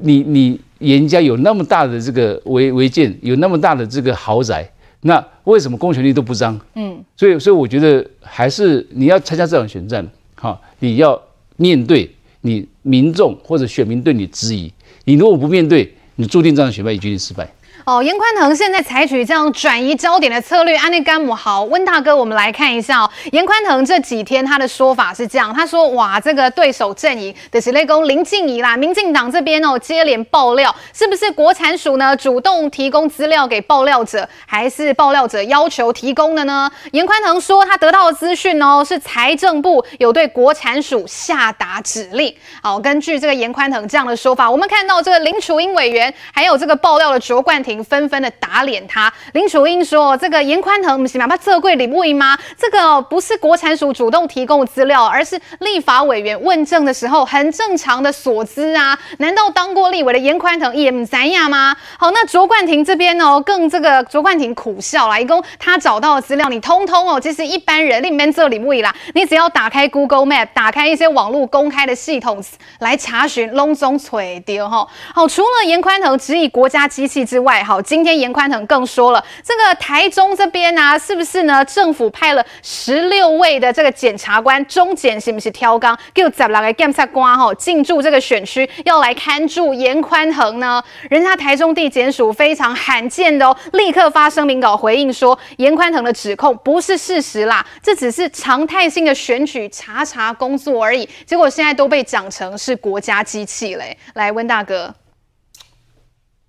Speaker 14: 你你严家有那么大的这个违违建，有那么大的这个豪宅？那为什么公权力都不彰？嗯，所以所以我觉得还是你要参加这场选战，哈，你要面对你民众或者选民对你质疑，你如果不面对，你注定这场选败，也决定失败。
Speaker 1: 哦，严宽恒现在采取这样转移焦点的策略，安内甘姆好，温大哥，我们来看一下哦。严宽恒这几天他的说法是这样，他说：哇，这个对手阵营的是内功林静怡啦，民进党这边哦接连爆料，是不是国产署呢主动提供资料给爆料者，还是爆料者要求提供的呢？严宽恒说他得到的资讯哦是财政部有对国产署下达指令。好，根据这个严宽腾这样的说法，我们看到这个林楚英委员还有这个爆料的卓冠廷。纷纷的打脸他，林楚英说：“这个严宽恒不是嘛？把这贵礼物吗？这个不是国产署主动提供的资料，而是立法委员问政的时候很正常的所知啊！难道当过立委的严宽恒也不知道吗？好，那卓冠廷这边哦，更这个卓冠廷苦笑了，一共他找到的资料，你通通哦，其实一般人里面这礼物啦，你只要打开 Google Map，打开一些网络公开的系统来查询，隆中垂丢哈。好，除了严宽恒质疑国家机器之外，好，今天严宽恒更说了，这个台中这边啊，是不是呢？政府派了十六位的这个检察官，中检是不是挑岗，给十六个检察官哈进驻这个选区，要来看住严宽恒呢？人家台中地检署非常罕见的哦，立刻发声明稿回应说，严宽恒的指控不是事实啦，这只是常态性的选举查查工作而已。结果现在都被讲成是国家机器嘞。来，温大哥。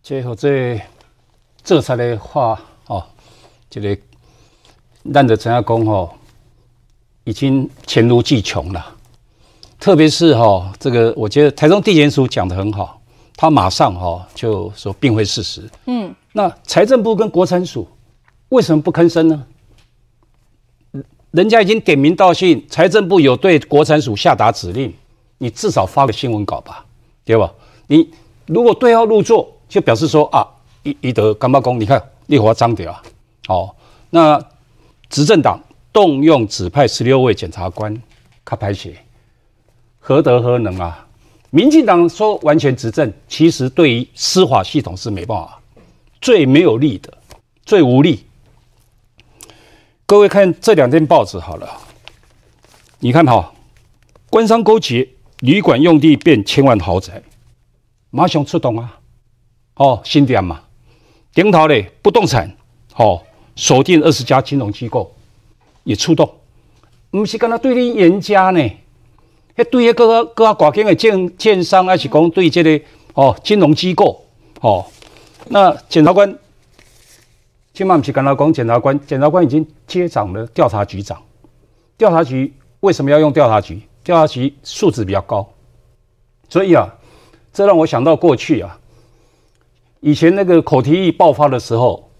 Speaker 15: 最后这做出来的话哦，这个咱的怎样讲哦，已经黔驴技穷了。特别是哈、哦，这个我觉得台中地检署讲的很好，他马上哈、哦、就说并非事实。嗯，那财政部跟国产署为什么不吭声呢？人家已经点名道姓，财政部有对国产署下达指令，你至少发个新闻稿吧，对吧？你如果对号入座。就表示说啊，一一德干巴公，你看烈火张掉啊，哦，那执政党动用指派十六位检察官，卡拍写，何德何能啊？民进党说完全执政，其实对于司法系统是没办法，最没有力的，最无力。各位看这两天报纸好了，你看哈、官商勾结，旅馆用地变千万豪宅，马上出动啊！哦，新店嘛，顶头的不动产，哦，锁定二十家金融机构也出动，不是跟他对立严家呢，还对那个个挂金的建建商，还是讲对这个哦金融机构，哦，那检察官，起码不是跟他讲检察官，检察官已经接掌了调查局长，调查局为什么要用调查局？调查局素质比较高，所以啊，这让我想到过去啊。以前那个口蹄疫爆发的时候，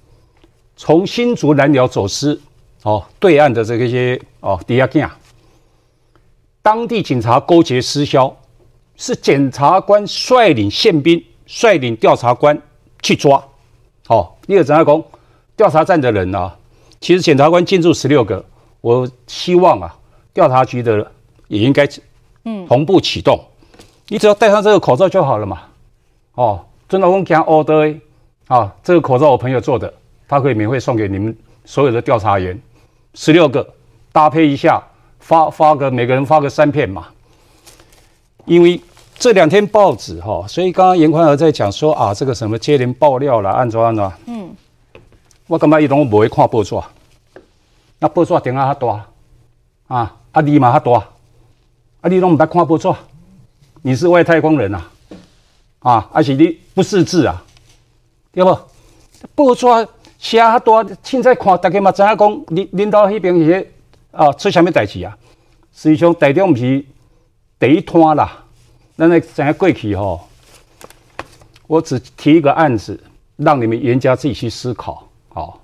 Speaker 15: 从新竹南寮走私哦，对岸的这个些哦，抵押金，当地警察勾结私销，是检察官率领宪兵、率领调查官去抓。哦，第二，怎样讲？调查站的人呢、啊？其实检察官进驻十六个，我希望啊，调查局的也应该嗯，同步启动，你只要戴上这个口罩就好了嘛。哦，真的我们讲 order 啊，这个口罩我朋友做的，他可以免费送给你们所有的调查员，十六个搭配一下，发发个每个人发个三片嘛。因为这两天报纸哈，所以刚刚严宽和在讲说啊，这个什么接连爆料了，安怎安怎，嗯，我感觉伊拢无会看报纸，那报纸顶啊较大，啊，啊字嘛较大，啊你拢唔捌看报纸，你是外太空人啊，啊，而且你不识字啊，对不？报纸写较大，凊彩看，大家嘛知影讲，领领导迄边是啊出啥物代志啊？实际上台中毋是第一摊啦，咱来知影过去吼，我只提一个案子，让你们颜家自己去思考，好，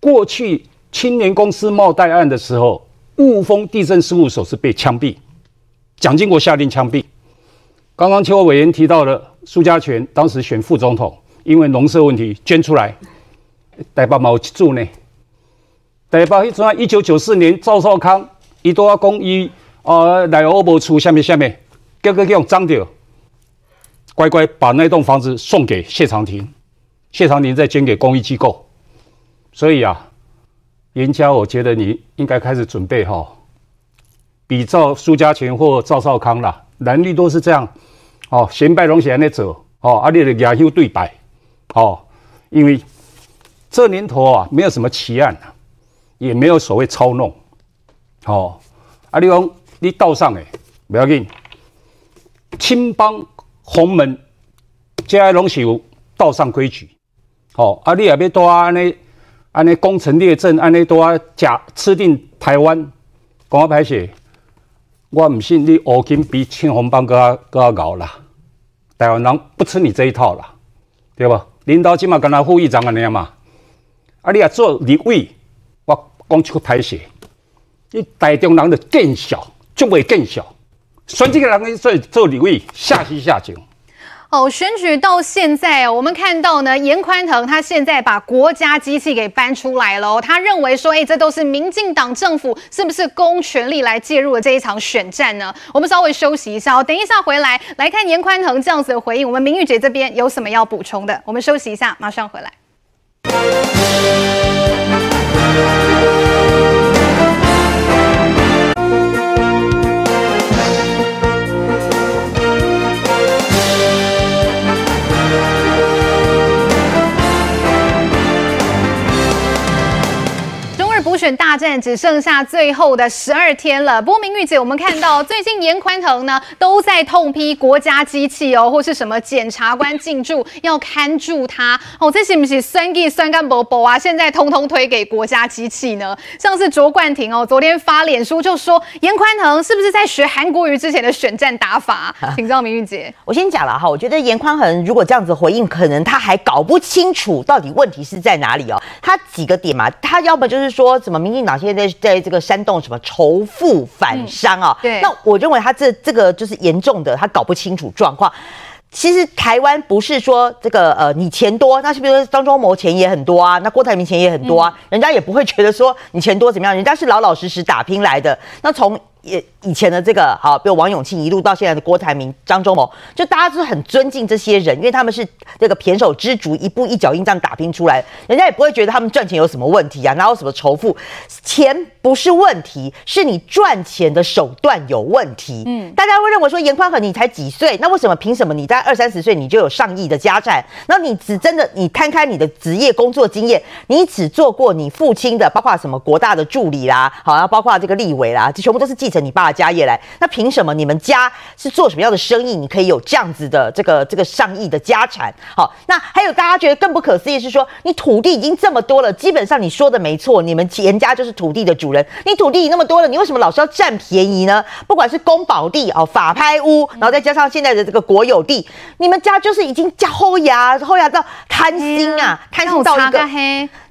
Speaker 15: 过去。青年公司冒贷案的时候，雾峰地震事务所是被枪毙，蒋经国下令枪毙。刚刚邱委员提到了苏家全当时选副总统，因为农舍问题捐出来，台北冇住呢。台北一转，一九九四年赵少康一多公伊啊来欧博出下面下面，哥哥用张掉，乖乖把那栋房子送给谢长廷，谢长廷再捐给公益机构，所以啊。严家，我觉得你应该开始准备哈，比照苏家全或赵少康啦，蓝绿都是这样，哦，先拜龙先来走，哦，阿你的亚修对白，哦，因为这年头啊，没有什么奇案，也没有所谓操弄，哦，啊你讲你道上诶，不要紧，青帮洪门，这些东西有道上规矩，哦，啊你也别多安尼。安尼攻城略阵，安尼都要假吃定台湾，讲歹势，我唔信你黑金比青红帮更更要搞啦。台湾人不吃你这一套啦，对无？领导起码跟他副议长安尼嘛。啊，你若做立委，我讲一句歹势，你台中人就见笑，就会见笑。选这个人做做立委，下西下井。
Speaker 1: 哦，选举到现在哦，我们看到呢，严宽腾他现在把国家机器给搬出来了哦，他认为说，哎，这都是民进党政府是不是公权力来介入了这一场选战呢？我们稍微休息一下哦，等一下回来来看严宽腾这样子的回应，我们明玉姐这边有什么要补充的？我们休息一下，马上回来。选大战只剩下最后的十二天了。不过明玉姐，我们看到最近严宽恒呢都在痛批国家机器哦，或是什么检察官进驻要看住他哦，这是不是酸计酸干伯伯啊？现在通通推给国家机器呢？像是卓冠廷哦，昨天发脸书就说严宽恒是不是在学韩国瑜之前的选战打法？请教明玉姐。
Speaker 11: 我先讲了哈，我觉得严宽恒如果这样子回应，可能他还搞不清楚到底问题是在哪里哦。他几个点嘛，他要么就是说。什么？民进党现在在在这个煽动什么仇富反商啊？对，那我认为他这这个就是严重的，他搞不清楚状况。其实台湾不是说这个呃你钱多，那是不是张忠谋钱也很多啊？那郭台铭钱也很多啊？人家也不会觉得说你钱多怎么样，人家是老老实实打拼来的。那从也以前的这个好，比如王永庆一路到现在的郭台铭、张忠谋，就大家都是很尊敬这些人，因为他们是这个胼手胝足，一步一脚印这样打拼出来，人家也不会觉得他们赚钱有什么问题啊，哪有什么仇富？钱不是问题，是你赚钱的手段有问题。嗯，大家会认为说严宽和你才几岁，那为什么凭什么你在二三十岁你就有上亿的家产？那你只真的你摊开你的职业工作经验，你只做过你父亲的，包括什么国大的助理啦，好，然后包括这个立委啦，这全部都是继承你爸的家业来。那凭什么你们家是做什么样的生意，你可以有这样子的这个这个上亿的家产？好，那还有大家觉得更不可思议是说，你土地已经这么多了，基本上你说的没错，你们颜家就是土地的主人。你土地那么多了，你为什么老是要占便宜呢？不管是公保地哦，法拍屋，然后再加上现在的这个国有地，你们家就是已经加厚牙厚牙到贪心啊，贪心到一个。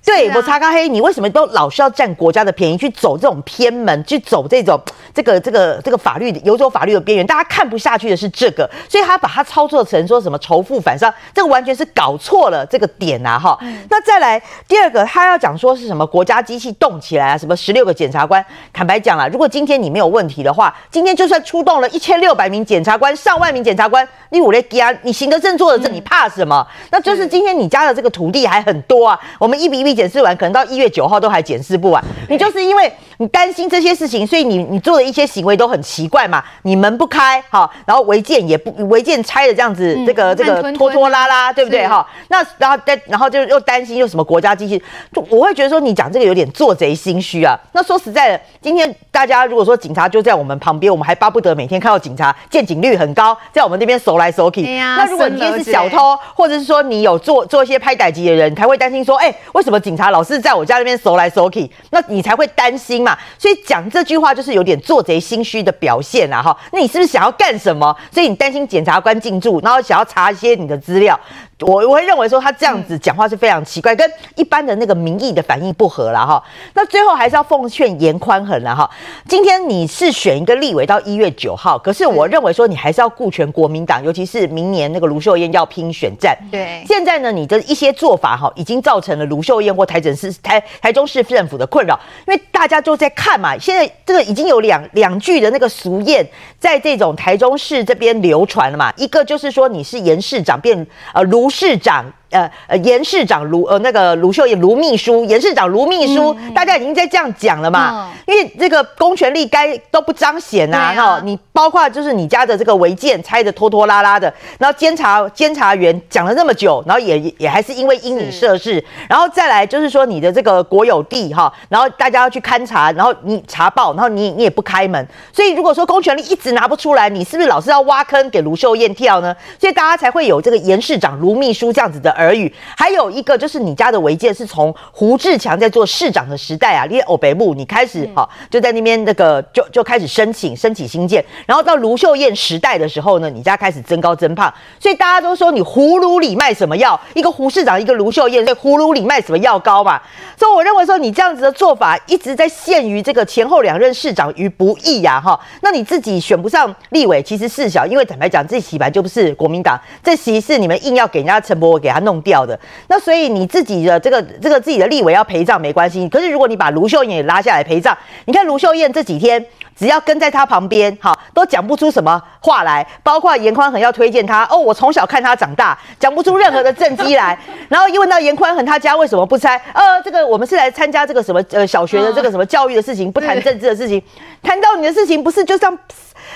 Speaker 11: 对，我擦咖黑，你为什么都老是要占国家的便宜，去走这种偏门，去走这种 这个这个这个法律游走法律的边缘？大家看不下去的是这个，所以他把它操作成说什么仇富反商，这个完全是搞错了这个点啊！哈，那再来第二个，他要讲说是什么国家机器动起来啊？什么十六个检察官？坦白讲啦，如果今天你没有问题的话，今天就算出动了一千六百名检察官、上万名检察官，你五雷基啊，你行得正坐得正，你怕什么？那就是今天你家的这个土地还很多啊，我们一笔一笔检视完，可能到一月九号都还检视不完。你就是因为你担心这些事情，所以你你做的一些行为都很奇怪嘛。你门不开哈，然后违建也不违建拆的这样子，这个这个拖拖拉拉，对不对哈？那然后再然后就又担心又什么国家机器，就我会觉得说你讲这个有点做贼心虚啊。那说实在的，今天大家如果说警察就在我们旁边，我们还巴不得每天看到警察见警率很高，在我们这边手来手去。那如果你今天是小偷，或者是说你有做做一些拍歹机的人，才会担心说，哎，为什么警察老是在我家那边搜来搜去？那你才会担心嘛。所以讲这句话就是有点做贼心虚的表现啊！哈，那你是不是想要干什么？所以你担心检察官进驻，然后想要查一些你的资料。我我会认为说他这样子讲话是非常奇怪，跟一般的那个民意的反应不合了哈。那最后还是要奉劝严宽恒了哈。今天你是选一个立委到一月九号，可是我认为说你还是要顾全国民党，尤其是明年那个卢秀燕要拼选战。对，现在呢，你的一些做法哈，已经造成了卢秀燕或台城市台台中市政府的困扰，因为大家都在看嘛。现在这个已经有两两句的那个俗谚在这种台中市这边流传了嘛，一个就是说你是严市长变呃卢。市长。呃呃，严市长卢呃那个卢秀燕卢秘书，严市长卢秘书，嗯、大家已经在这样讲了嘛？嗯、因为这个公权力该都不彰显呐，哈、啊，你包括就是你家的这个违建拆的拖拖拉拉的，然后监察监察员讲了那么久，然后也也还是因为因你涉事，然后再来就是说你的这个国有地哈，然后大家要去勘察，然后你查报，然后你你也不开门，所以如果说公权力一直拿不出来，你是不是老是要挖坑给卢秀燕跳呢？所以大家才会有这个严市长卢秘书这样子的。耳语，还有一个就是你家的违建是从胡志强在做市长的时代啊，你欧北部你开始哈、嗯、就在那边那个就就开始申请申请新建，然后到卢秀燕时代的时候呢，你家开始增高增胖，所以大家都说你葫芦里卖什么药？一个胡市长，一个卢秀燕，在葫芦里卖什么药膏嘛？所以我认为说你这样子的做法一直在陷于这个前后两任市长于不义呀哈。那你自己选不上立委，其实事小，因为坦白讲，这席本来就不是国民党，这席是你们硬要给人家陈柏惟给他弄。弄掉的，那所以你自己的这个这个自己的立委要陪葬没关系，可是如果你把卢秀燕也拉下来陪葬，你看卢秀燕这几天只要跟在他旁边，好都讲不出什么话来，包括严宽恒要推荐他，哦，我从小看他长大，讲不出任何的政绩来，然后一问到严宽恒他家为什么不拆，呃，这个我们是来参加这个什么呃小学的这个什么教育的事情，不谈政治的事情，谈到你的事情不是就这样。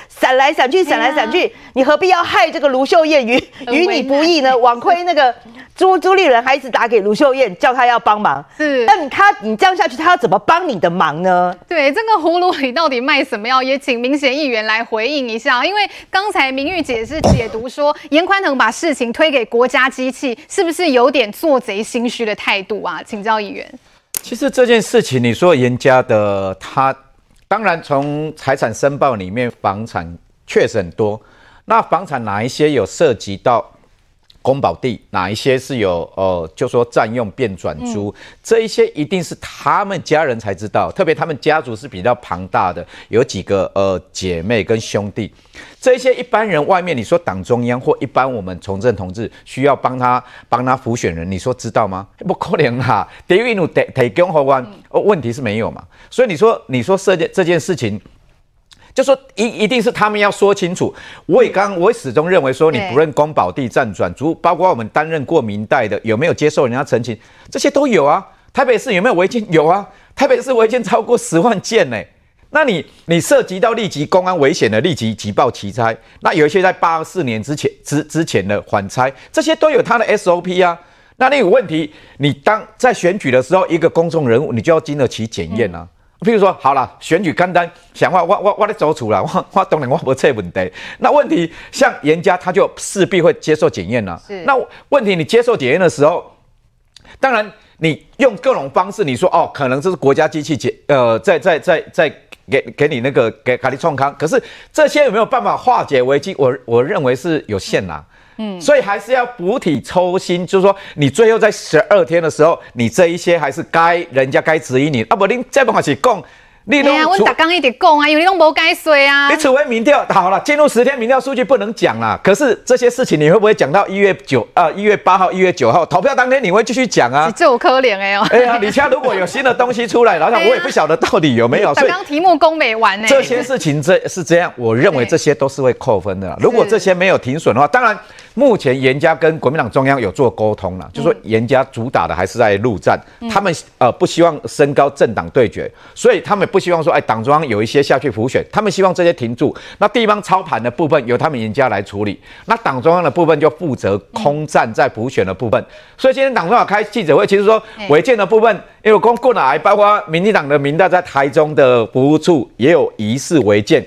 Speaker 11: 闪来闪去，闪来闪去，你何必要害这个卢秀燕与与你不义呢？枉亏那个朱朱立伦还一直打给卢秀燕，叫她要帮忙。是，那你他你这样下去，他要怎么帮你的忙呢？对，这个葫芦里到底卖什怎么样？也请明显议员来回应一下。因为刚才明玉姐是解读说，严宽腾把事情推给国家机器，是不是有点做贼心虚的态度啊？请教议员。其实这件事情，你说严家的他。当然，从财产申报里面，房产确实很多。那房产哪一些有涉及到公保地，哪一些是有呃，就说占用变转租，嗯、这一些一定是他们家人才知道。特别他们家族是比较庞大的，有几个呃姐妹跟兄弟。这些一般人外面你说党中央或一般我们从政同志需要帮他帮他辅选人，你说知道吗？不可能哈，第一路提提供后关，哦，问题是没有嘛。所以你说，你说这件这件事情，就说一一定是他们要说清楚。我也刚，我始终认为说，你不论公保地占转租，包括我们担任过明代的，有没有接受人家陈情，这些都有啊。台北市有没有违建？有啊。台北市违建超过十万件呢。那你你涉及到立即公安危险的，立即急报齐拆。那有一些在八四年之前之之前的缓拆，这些都有他的 SOP 啊。那你有问题，你当在选举的时候，一个公众人物，你就要经得起检验啊。嗯譬如说，好了，选举简单，想话我我我来走出来，我我当然我不测问题。那问题像严家，他就势必会接受检验了。是。那问题你接受检验的时候，当然你用各种方式，你说哦，可能这是国家机器检呃在在在在
Speaker 12: 给给你那个给卡利创康，可是这些有没有办法化解危机？我我认为是有限啦。嗯，所以还是要补体抽薪，就是说你最后在十二天的时候，你这一些还是该人家该质疑你啊，不，您再不开始讲。你
Speaker 1: 哎呀，我打刚一直讲啊，因为你都无解说啊。
Speaker 12: 你除非民调好了，进入十天民调数据不能讲啦。可是这些事情你会不会讲到一月九啊？一月八号、一月九号投票当天，你会继续讲啊？
Speaker 1: 这我可怜哎哦。
Speaker 12: 哎呀，你家如果有新的东西出来，然后 我也不晓得到底有没有。
Speaker 1: 刚刚题目攻没完呢。
Speaker 12: 这些事情这是这样，我认为这些都是会扣分的。如果这些没有停损的话，当然。目前严家跟国民党中央有做沟通了，就说严家主打的还是在陆战，他们呃不希望升高政党对决，所以他们不希望说哎党中央有一些下去浮选，他们希望这些停住，那地方操盘的部分由他们严家来处理，那党中央的部分就负责空战在辅选的部分，所以今天党中央开记者会，其实说违建的部分，因为公过来包括民进党的民代在台中的服务处也有疑似违建。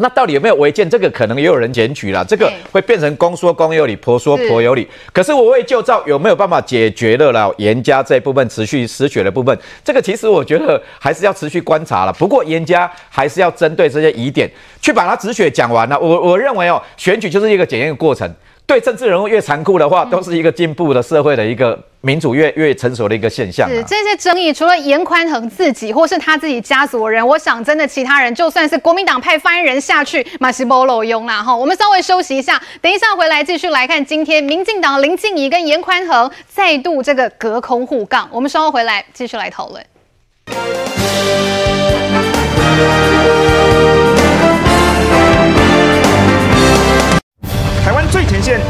Speaker 12: 那到底有没有违建？这个可能也有人检举了，这个会变成公说公有理，婆说婆有理。可是我为旧照有没有办法解决了了，严家这一部分持续失血的部分，这个其实我觉得还是要持续观察了。不过严家还是要针对这些疑点去把它止血讲完了。我我认为哦，选举就是一个检验的过程。对政治人物越残酷的话，都是一个进步的社会的一个民主越越成熟的一个现象、啊。
Speaker 1: 是这些争议，除了严宽恒自己或是他自己家族的人，我想真的其他人，就算是国民党派发言人下去，马西波罗用啦哈。我们稍微休息一下，等一下回来继续来看今天民进党林静怡跟严宽恒再度这个隔空互杠。我们稍后回来继续来
Speaker 16: 讨论。最前线。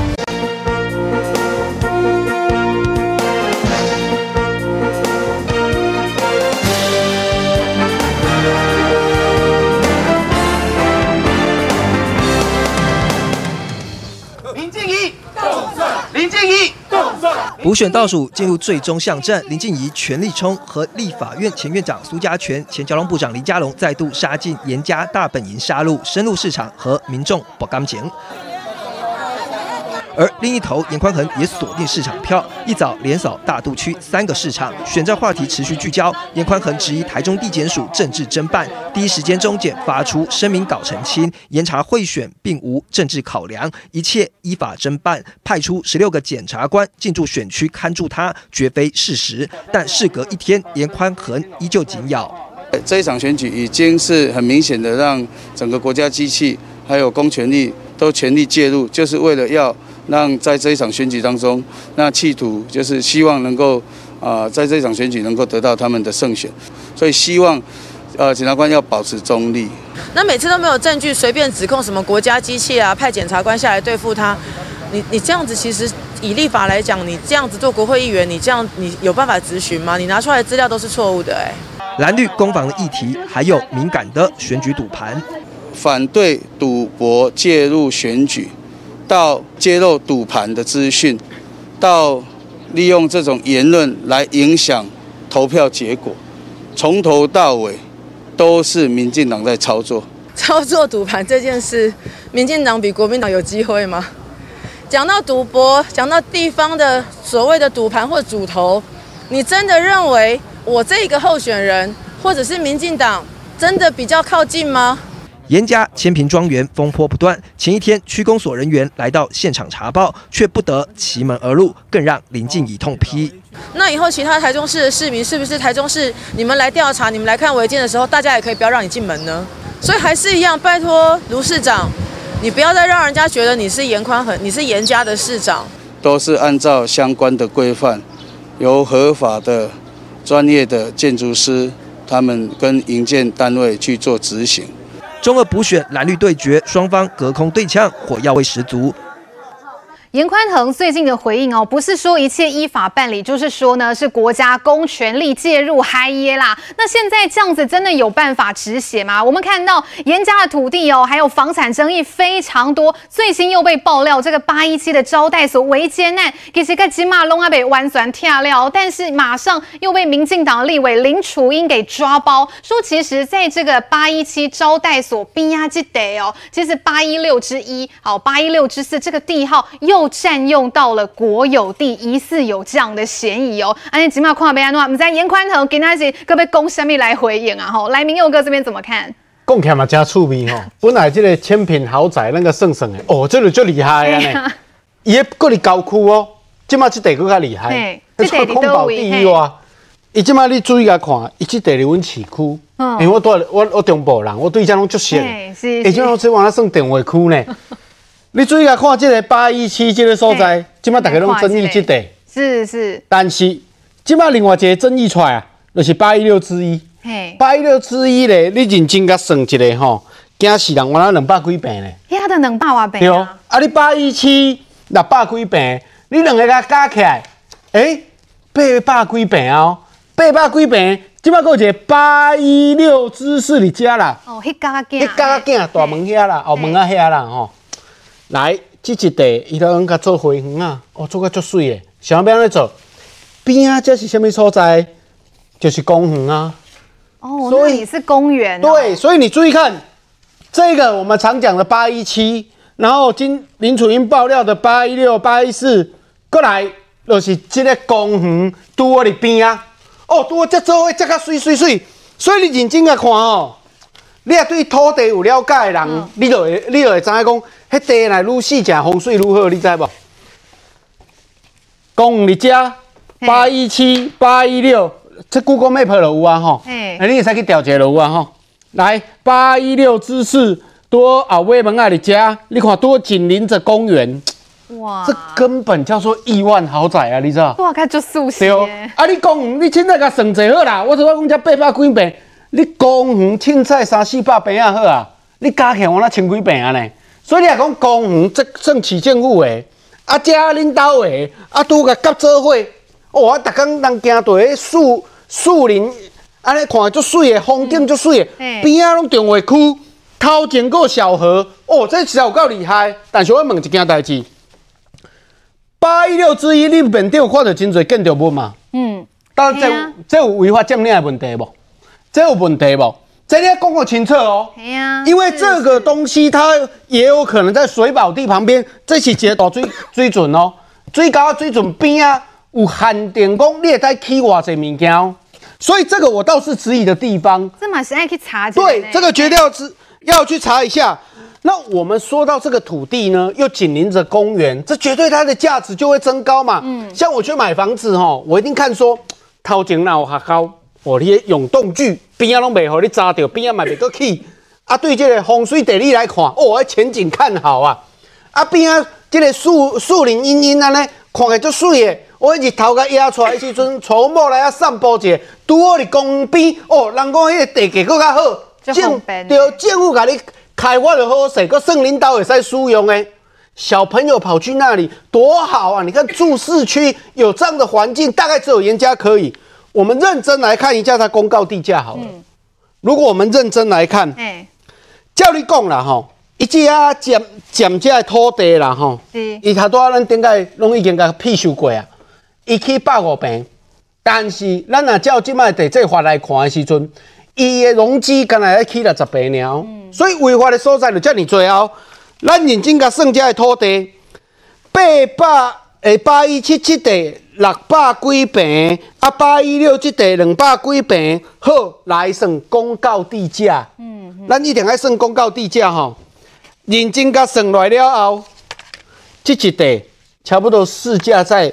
Speaker 17: 林静怡，动算！林静怡，动算！补选倒数进入最终巷战，林静怡全力冲，和立法院前院长苏家全、前交通部长林佳龙再度杀进严家大本营杀戮，深入市场和民众搏感情。而另一头，颜宽恒也锁定市场票，一早连扫大肚区三个市场，选战话题持续聚焦。颜宽恒质疑台中地检署政治侦办，第一时间中检发出声明稿澄清，严查贿选并无政治考量，一切依法侦办，派出十六个检察官进驻选区看住他，绝非事实。但事隔一天，颜宽恒依旧紧咬。
Speaker 10: 这一场选举已经是很明显的让整个国家机器还有公权力都全力介入，就是为了要。让在这一场选举当中，那企图就是希望能够啊、呃，在这一场选举能够得到他们的胜选，所以希望呃检察官要保持中立。
Speaker 9: 那每次都没有证据，随便指控什么国家机器啊，派检察官下来对付他，你你这样子其实以立法来讲，你这样子做国会议员，你这样你有办法质询吗？你拿出来的资料都是错误的哎、
Speaker 17: 欸。蓝绿攻防的议题，还有敏感的选举赌盘，
Speaker 10: 反对赌博介入选举。到揭露赌盘的资讯，到利用这种言论来影响投票结果，从头到尾都是民进党在操作。
Speaker 9: 操作赌盘这件事，民进党比国民党有机会吗？讲到赌博，讲到地方的所谓的赌盘或主头，你真的认为我这个候选人或者是民进党真的比较靠近吗？
Speaker 17: 颜家千坪庄园风波不断，前一天区公所人员来到现场查报，却不得其门而入，更让林静怡痛批。
Speaker 9: 那以后其他台中市的市民是不是台中市？你们来调查、你们来看违建的时候，大家也可以不要让你进门呢？所以还是一样，拜托卢市长，你不要再让人家觉得你是严宽很，你是严家的市长。
Speaker 10: 都是按照相关的规范，由合法的、专业的建筑师，他们跟营建单位去做执行。
Speaker 17: 中俄补选蓝绿对决，双方隔空对呛，火药味十足。
Speaker 1: 严宽恒最近的回应哦，不是说一切依法办理，就是说呢是国家公权力介入嗨耶啦。那现在这样子真的有办法止血吗？我们看到严家的土地哦，还有房产争议非常多，最新又被爆料这个八一七的招待所违建案，其实个金马龙阿北弯转跳料，但是马上又被民进党立委林楚英给抓包，说其实在这个八一七招待所边呀记得哦，其实八一六之一好八一六之四这个地号又。又占用到了国有地，疑似有这样的嫌疑哦。而且起码看别安怎，我们在严宽恒跟他是可不可以公虾米来回应啊？吼，来明佑哥这边怎么看？
Speaker 13: 讲起来嘛，真趣味吼。本来这个千坪豪宅那个算算的，哦，这个就厉害啊呢。伊个佫伫郊区哦，即马这地佫较厉害。这地空保地以外，伊即马你注意来看，伊这地伫阮市区。因为我住我我中部人，我对这种足熟。是。而且我这往那算电话区呢。你注意来看，这个八一七这个所在，即马大家拢争议这地。是是。但是，即马另外一个争议出来啊，就是八一六之一。嘿八一六之一咧，你认真甲算一下吼，惊死人，原来两百几平咧。
Speaker 1: 遐的两百多坪。
Speaker 13: 对哦。啊，你八一七六百几平，你两个甲加起来，诶，八百几平哦，八百几平，即马搁有一个八一六之四你家啦。
Speaker 1: 哦，迄家囝。
Speaker 13: 迄家囝大门遐啦，后门啊遐啦吼。来，这一地伊都用甲做花园啊，哦，做甲足水的，想要安怎做？边啊，这是什么所在？就是公园啊。
Speaker 1: 哦，所以是公园、哦。
Speaker 13: 对，所以你注意看，这个我们常讲的八一七，然后今林楚英爆料的八一六、八一四，过来就是这个公园拄我的边啊。哦，拄我这做位这个水水水，所以你认真来看哦，你也对土地有了解的人，嗯、你就会你就会知影讲，迄地来愈细只风水愈好，你知无？公园的家八一七、八一六。这 Google Map 就有啊吼，哎，你会使去调一下就有啊吼。来八一六之四多后尾门啊的家，你看多紧邻着公园，哇，这根本叫做亿万豪宅啊，你知道？
Speaker 1: 哇，看就熟悉。对哦，
Speaker 13: 啊，你公园你凊彩甲算者好啦，我说我讲这八百几平，你公园凊彩三四百平也好啊，你加起来我那千几平啊呢？所以你讲公园这算市政府的，啊，遮恁兜的，啊，拄甲夹做伙，哦，啊，逐工人行到迄树。树林，安尼看足水的，风景足水的，边仔拢重划区，头前个小河，哦，这实在有够厉害。但是我问一件代志，八一六之一，你面顶有看到真侪建筑物嘛？嗯，但这、啊、这有违法占领的问题无？这有问题无？这你要讲个清楚哦。因为这个东西它也有可能在水保地旁边，这是一个大水 水准哦，最高水准边啊有限定讲，你会在起偌济物件。所以这个我倒是质疑的地方，
Speaker 1: 这么是爱去查？
Speaker 13: 对，这个绝对要知要去查一下。那我们说到这个土地呢，又紧邻着公园，这绝对它的价值就会增高嘛。嗯，像我去买房子哈，我一定看说，掏钱那有学校，哦，你的永动具边啊拢袂互，你砸掉边啊嘛袂个起。啊，对这个风水地理来看，哦，前景看好啊。啊边啊，这个树树林阴阴安尼，看起来就水的。我日头甲压出来的时阵，带某来啊散步者，拄好伫公园边哦，人讲迄个地价佫较好，政对政府甲你开发的好势，佫算领导会使使用诶。小朋友跑去那里多好啊！你看住市区有这样的环境，大概只有严家可以。我们认真来看一下它公告地价好了。嗯、如果我们认真来看，哎、叫你讲啦吼，一只啊占占这的土地啦吼，伊头拄啊咱顶个拢已经甲批修过啊。一起百五平，但是咱若照即卖地这法来看的时阵，伊的容积干来要起了十八年，所以违法的所在就遮尔多哦。咱认真甲算遮的土地，八百诶八一七七地六百几平，啊八一六七地两百几平，好来算公告地价。嗯，咱一定爱算公告地价吼，认真甲算来了后，这一地差不多市价在。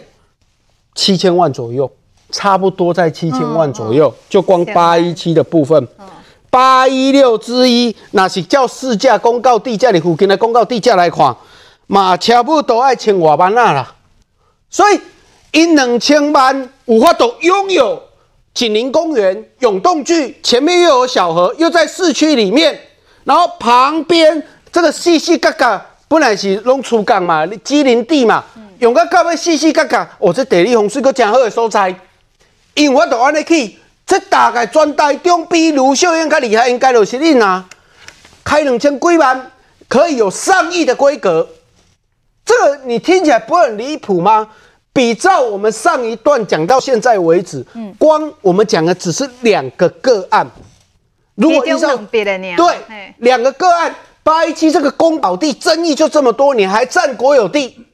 Speaker 13: 七千万左右，差不多在七千万左右，嗯、就光八一七的部分，八一六之一，那是叫市价公告地价的附近的公告地价来看，嘛差不多爱千外万啊啦。所以，因两千万有法度拥有紧邻公园、永动具，前面又有小河，又在市区里面，然后旁边这个细细嘎嘎，本来是拢出港嘛，机林地嘛。嗯用个较要细细格格，哦，这地理风水阁真好的所在，因为我都安尼去，这大概全台中比卢秀燕较厉害，应该就是恁啊，开两千几万，可以有上亿的规格，这个你听起来不会很离谱吗？比照我们上一段讲到现在为止，嗯，光我们讲的只是两个个案，如果依照对两个个案，八一七这个公保地争议就这么多年，还占国有地。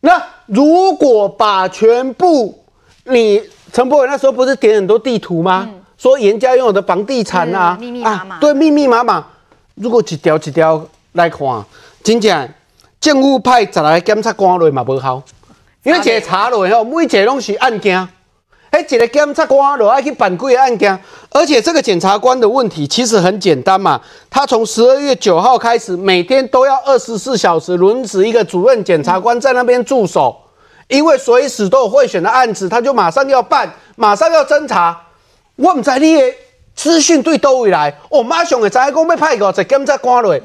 Speaker 13: 那如果把全部你陈柏伟那时候不是点很多地图吗？嗯、说严家拥有的房地产啊，
Speaker 1: 密密麻麻、
Speaker 13: 啊，对，密密麻麻。如果一条一条来看，真正政府派十来个检察官来嘛无效，因为一个查落吼，每一个拢是案件。哎，一个检察官落爱去办几个案件，而且这个检察官的问题其实很简单嘛。他从十二月九号开始，每天都要二十四小时轮值一个主任检察官在那边驻守，因为随时都有贿选的案子，他就马上要办，马上要侦查。我唔知你的资讯对到位来，我马上会知影讲要派个在检察官来。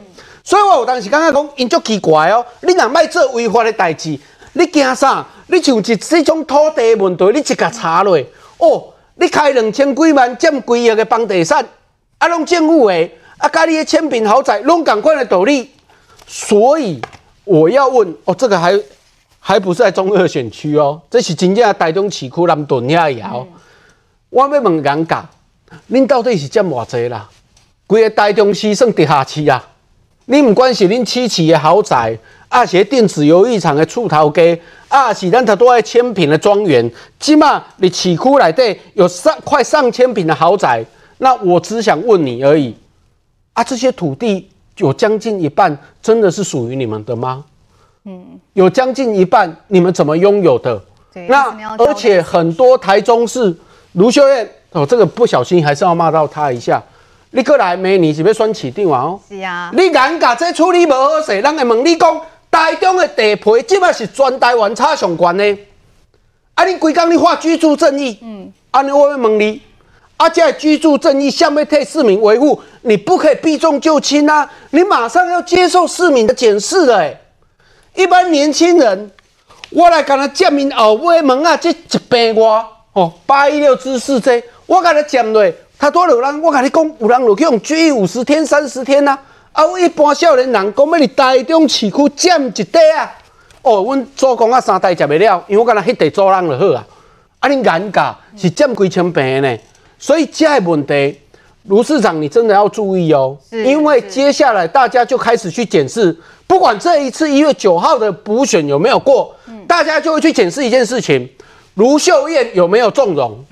Speaker 13: 所以我有当时感觉讲，因足奇怪哦，你若卖做违法的代志，你惊啥？你像一这种土地问题，你一甲查落，哦，你开两千几万占几亿的房地产，啊，拢政府的，啊，甲你的千平豪宅，拢同款的道理。所以我要问，哦，这个还还不是在中二选区哦，这是真正台中市区南屯遐个哦。我要问人家，恁到底是占偌济啦？规个台中市算地下市啊？你唔管是恁七期的豪宅。啊，是电子游艺场的厝头家，啊，是咱头多爱千坪的庄园，即嘛你市区内底有上快上千坪的豪宅，那我只想问你而已，啊，这些土地有将近一半真的是属于你们的吗？嗯，有将近一半你们怎么拥有的？对，那而且很多台中市卢秀燕哦，这个不小心还是要骂到他一下，你过来明年是不是选市长哦？是啊，你眼甲这处理无好势，人会问你讲。台中的地皮，即摆是全台湾差上悬的。啊，你规工你画居住正义，嗯，啊，你我要问你，啊，这居住正义下面替市民维护，你不可以避重就轻啊！你马上要接受市民的检视了。哎，一般年轻人，我来跟他讲明后尾门啊，这一百外哦，八一六之四这，我跟他讲落，他多少人？我跟你讲，有人落去用拘役五十天、三十天呐、啊。啊，我一般少年人讲要你台中市区占一块啊！哦，阮做工啊三代食袂了，因为我敢若迄地做人就好啊。啊，恁眼界是占几千平呢？所以这个问题，卢市长你真的要注意哦，因为接下来大家就开始去检视，不管这一次一月九号的补选有没有过，大家就会去检视一件事情：卢秀燕有没有纵容，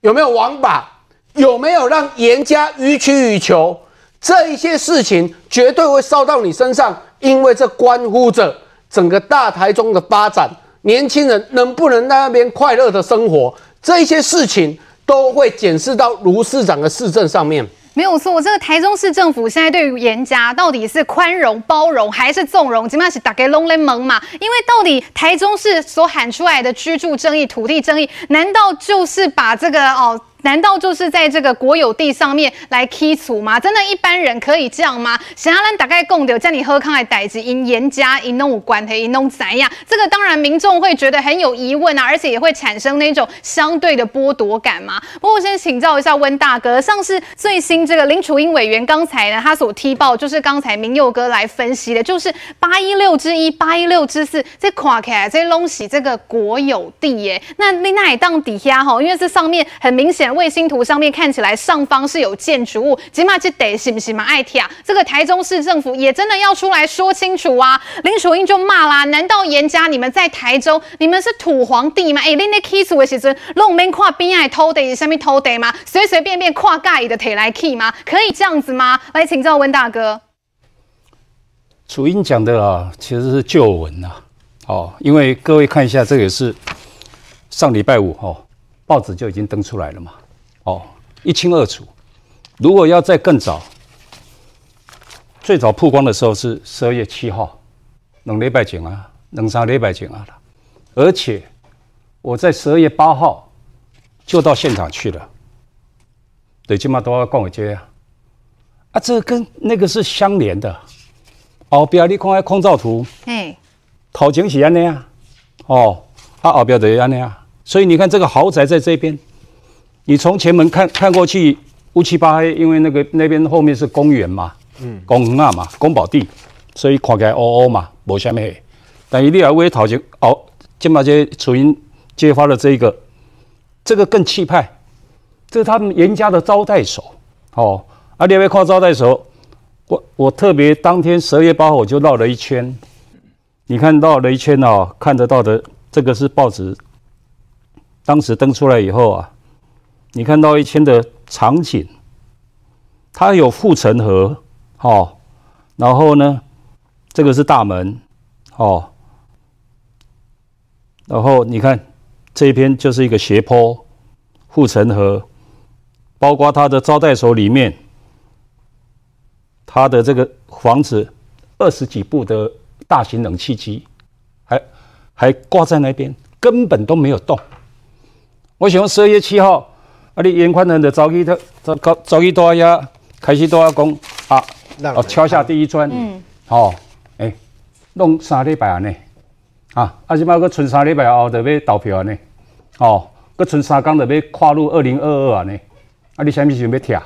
Speaker 13: 有没有王法，有没有让严家予取予求。这一些事情绝对会烧到你身上，因为这关乎着整个大台中的发展，年轻人能不能在那边快乐的生活，这一些事情都会检视到卢市长的市政上面。
Speaker 1: 没有错，这个台中市政府现在对于颜家到底是宽容包容还是纵容，基本上是大家拢在懵嘛。因为到底台中市所喊出来的居住正义、土地正义，难道就是把这个哦？难道就是在这个国有地上面来剔除吗？真的一般人可以这样吗？想要让大概供的叫你喝康来代志，因颜家因弄关系因弄怎样？这个当然民众会觉得很有疑问啊，而且也会产生那种相对的剥夺感嘛。不过我先请教一下温大哥，像是最新这个林楚英委员刚才呢，他所踢爆就是刚才明佑哥来分析的，就是八一六之一、八一六之四，这垮起来这东西这个国有地耶。那你那也当底下哈，因为这上面很明显。卫星图上面看起来上方是有建筑物，起码这得是不是嘛？爱听！这个台中市政府也真的要出来说清楚啊！林楚英就骂啦：难道严家你们在台中，你们是土皇帝吗？哎，恁那 kiss 的时阵，弄免跨边爱偷的，上面偷的吗？随随便便跨盖的铁来 key 吗？可以这样子吗？来请教温大哥。
Speaker 14: 楚英讲的啊，其实是旧闻呐，哦，因为各位看一下，这个是上礼拜五哦。报纸就已经登出来了嘛，哦，一清二楚。如果要再更早，最早曝光的时候是十二月七号，冷礼拜前啊，冷三礼拜前啊，而且我在十二月八号就到现场去了，对，起码都要逛个街啊，啊，这个跟那个是相连的。后边你看下空照图，哎，头前是安尼啊，哦，啊后边就是安尼啊。所以你看这个豪宅在这边，你从前门看看过去乌漆八黑，因为那个那边后面是公园嘛，嗯，公园啊嘛，公保地，所以看起来乌乌嘛，没什么。但一定要为头前哦，金马街楚茵揭发了这一个，这个更气派，这是他们严家的招待所哦。啊，另外看招待所，我我特别当天十二月八号我就绕了一圈，
Speaker 15: 你看到雷圈哦，看得到的这个是报纸当时登出来以后啊，你看到一圈的场景，它有护城河，哦，然后呢，这个是大门，哦，然后你看这一边就是一个斜坡，护城河，包括它的招待所里面，它的这个房子二十几部的大型冷气机，还还挂在那边，根本都没有动。我想十二月七号，啊，你颜宽恒的早起他早早早起大家开始都要讲啊，哦，敲下第一砖，嗯，哦，哎、欸，弄三礼拜安尼，啊，啊，即摆搁剩三礼拜后就要投票安尼，哦，搁剩三天就要跨入二零二二安尼，啊，你啥物时阵要拆？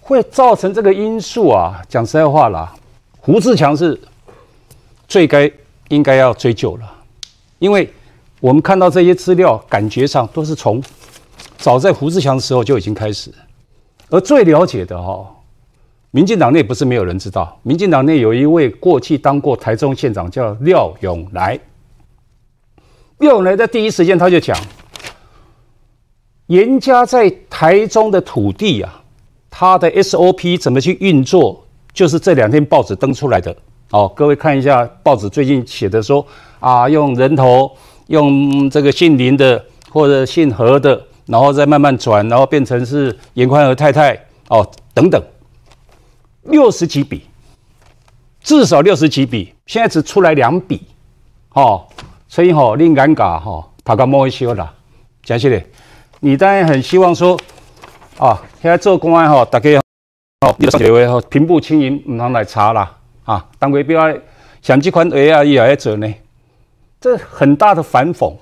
Speaker 15: 会造成这个因素啊，讲实在话啦，胡志强是最该应该要追究了，因为我们看到这些资料，感觉上都是从早在胡志强的时候就已经开始，而最了解的哈、哦，民进党内不是没有人知道，民进党内有一位过去当过台中县长叫廖永来，廖永来在第一时间他就讲，严家在台中的土地啊。他的 SOP 怎么去运作？就是这两天报纸登出来的哦。各位看一下报纸最近写的说啊，用人头，用这个姓林的或者姓何的，然后再慢慢转，然后变成是严宽和太太哦等等，六十几笔，至少六十几笔，现在只出来两笔哦，所以吼令尴尬哈，他个摸一修了，讲起来，你当然很希望说。啊，现在做公安吼，大家吼，你个话吼，平步青云，唔通来查啦。啊，当归不要像这款 AI 也来做呢，这很大的反讽。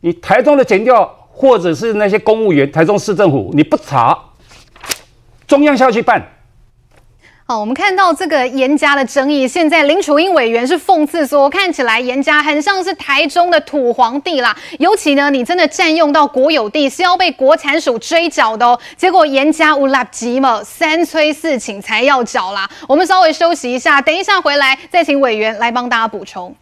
Speaker 15: 你台中的检调，或者是那些公务员，台中市政府，你不查，中央下去办。
Speaker 1: 好，我们看到这个严家的争议，现在林楚英委员是讽刺说，看起来严家很像是台中的土皇帝啦。尤其呢，你真的占用到国有地，是要被国产署追缴的哦。结果严家无立急嘛，三催四请才要缴啦。我们稍微休息一下，等一下回来再请委员来帮大家补充。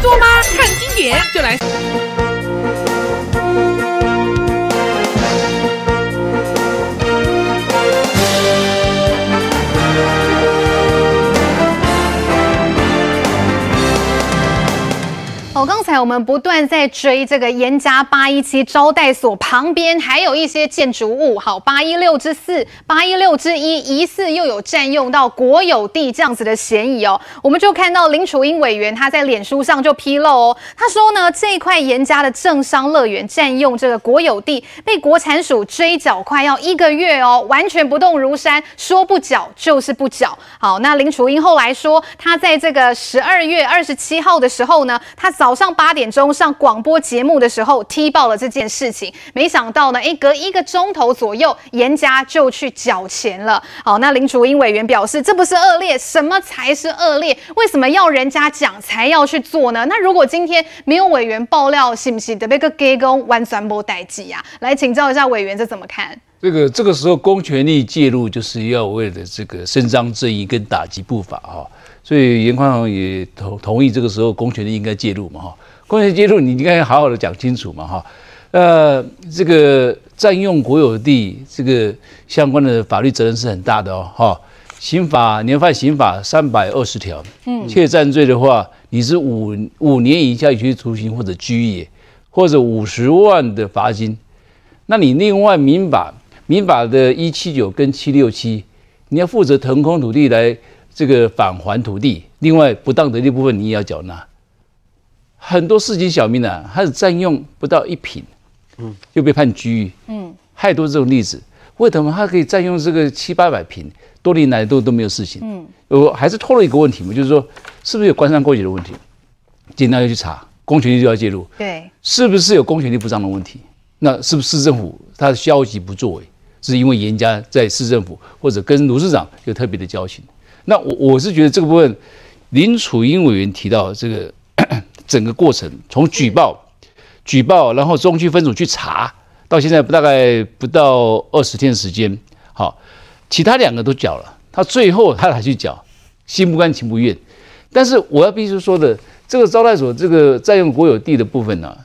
Speaker 16: 做吗？看经典就来。
Speaker 1: 哦，刚才我们不断在追这个严家八一七招待所旁边还有一些建筑物，好，八一六之四、八一六之一，疑似又有占用到国有地这样子的嫌疑哦。我们就看到林楚英委员他在脸书上就披露哦，他说呢，这块严家的政商乐园占用这个国有地，被国产署追缴快要一个月哦，完全不动如山，说不缴就是不缴。好，那林楚英后来说，他在这个十二月二十七号的时候呢，他早。早上八点钟上广播节目的时候踢爆了这件事情，没想到呢，诶，隔一个钟头左右，严家就去缴钱了。好，那林竹英委员表示，这不是恶劣，什么才是恶劣？为什么要人家讲才要去做呢？那如果今天没有委员爆料，是不是得被个给公完全没代志呀？来请教一下委员，这怎么看？
Speaker 14: 这个这个时候公权力介入，就是要为了这个伸张正义跟打击不法哈。所以严宽宏也同同意，这个时候公权力应该介入嘛哈，公权力介入你应该好好的讲清楚嘛哈，呃，这个占用国有地这个相关的法律责任是很大的哦哈，刑法年犯刑法三百二十条，嗯，窃占罪的话，你是五五年以下有期徒刑或者拘役，或者五十万的罚金，那你另外民法民法的一七九跟七六七，你要负责腾空土地来。这个返还土地，另外不当得利部分你也要缴纳。很多市井小民呢、啊，他是占用不到一坪，嗯，就被判拘役，嗯，太多这种例子。为什么他可以占用这个七八百坪，多年来都都没有事情？嗯，我还是透露一个问题嘛，就是说，是不是有官商勾结的问题？警察要去查，公权力就要介入，对，是不是有公权力不当的问题？那是不是市政府他的消极不作为，是因为严家在市政府或者跟卢市长有特别的交情？那我我是觉得这个部分，林楚英委员提到这个 整个过程，从举报、举报，然后中区分组去查，到现在不大概不到二十天时间，好，其他两个都缴了，他最后他还去缴，心不甘情不愿。但是我要必须说的，这个招待所这个占用国有地的部分呢、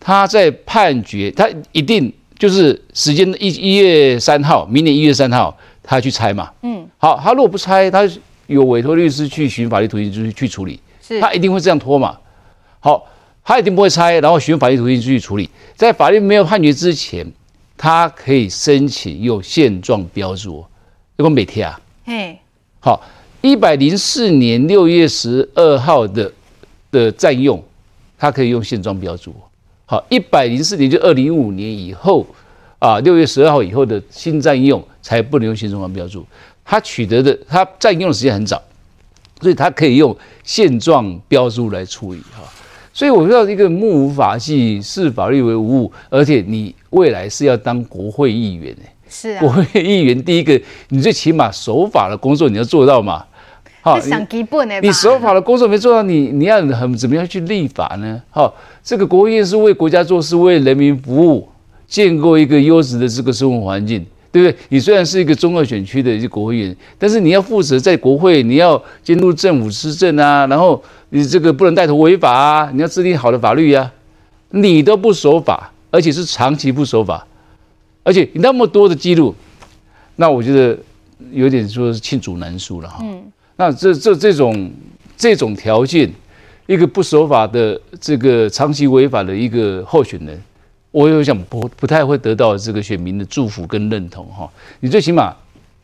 Speaker 14: 他在判决，他一定就是时间一一月三号，明年一月三号他去拆嘛，嗯，好，他如果不拆，他有委托律师去寻法律途径去去处理，是，他一定会这样拖嘛，好。他一定不会拆，然后寻法律途径去处理。在法律没有判决之前，他可以申请用现状标注。如果每天啊，嘿，好，一百零四年六月十二号的的占用，他可以用现状标注。好，一百零四年就二零一五年以后啊，六月十二号以后的新占用才不能用现状标注。他取得的他占用的时间很早，所以他可以用现状标注来处理哈。所以我知道一个目无法纪，视法律为无物，而且你未来是要当国会议员哎，是啊，国会议员第一个，你最起码守法的工作你要做到嘛，好，想基本的，你守法的工作没做到，你你要很怎么样去立法呢？好，这个国会议员是为国家做事，为人民服务，建构一个优质的这个生活环境。对不对？你虽然是一个中二选区的一个国会议员，但是你要负责在国会，你要监督政府施政啊，然后你这个不能带头违法啊，你要制定好的法律啊，你都不守法，而且是长期不守法，而且你那么多的记录，那我觉得有点说是罄竹难书了哈。嗯。那这这这种这种条件，一个不守法的这个长期违法的一个候选人。我有想不不太会得到这个选民的祝福跟认同哈，你最起码，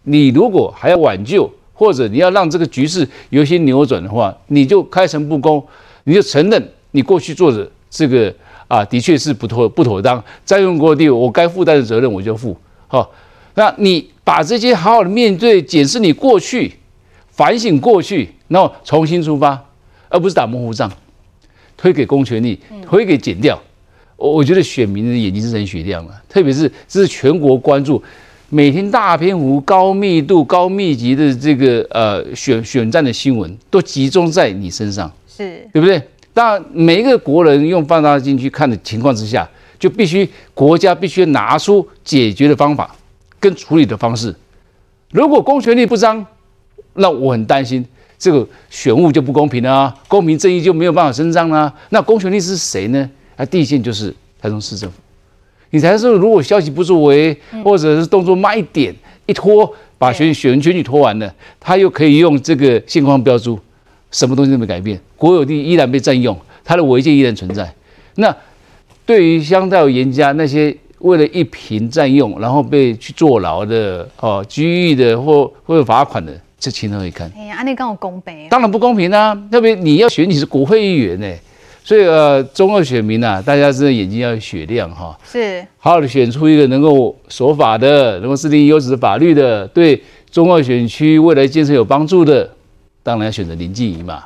Speaker 14: 你如果还要挽救，或者你要让这个局势有一些扭转的话，你就开诚布公，你就承认你过去做的这个啊，的确是不妥不妥当，占用过地，我该负担的责任我就负。好，那你把这些好好的面对，检视你过去，反省过去，然后重新出发，而不是打模糊仗，推给公权力，推给检调。我我觉得选民的眼睛是很雪亮的，特别是这是全国关注，每天大篇幅、高密度、高密集的这个呃选选战的新闻都集中在你身上，是对不对？当然，每一个国人用放大镜去看的情况之下，就必须国家必须拿出解决的方法跟处理的方式。如果公权力不彰，那我很担心这个选务就不公平了啊，公平正义就没有办法伸张了。那公权力是谁呢？它第一线就是台中市政府，你才是如果消息不作为，或者是动作慢一点，一拖把选选选举拖完了，他又可以用这个现况标注，什么东西都没改变，国有地依然被占用，他的违建依然存在。那对于相对严家那些为了一坪占用，然后被去坐牢的哦，拘役的或或者罚款的，这情何以堪？哎呀，那跟我公平？当然不公平啊！特别你要选你是国会议员呢、欸。所以呃，中二选民呐、啊，大家真的眼睛要雪亮哈，是好好的选出一个能够守法的，能够制定优质的法律的，对中二选区未来建设有帮助的，当然要选择林静怡嘛。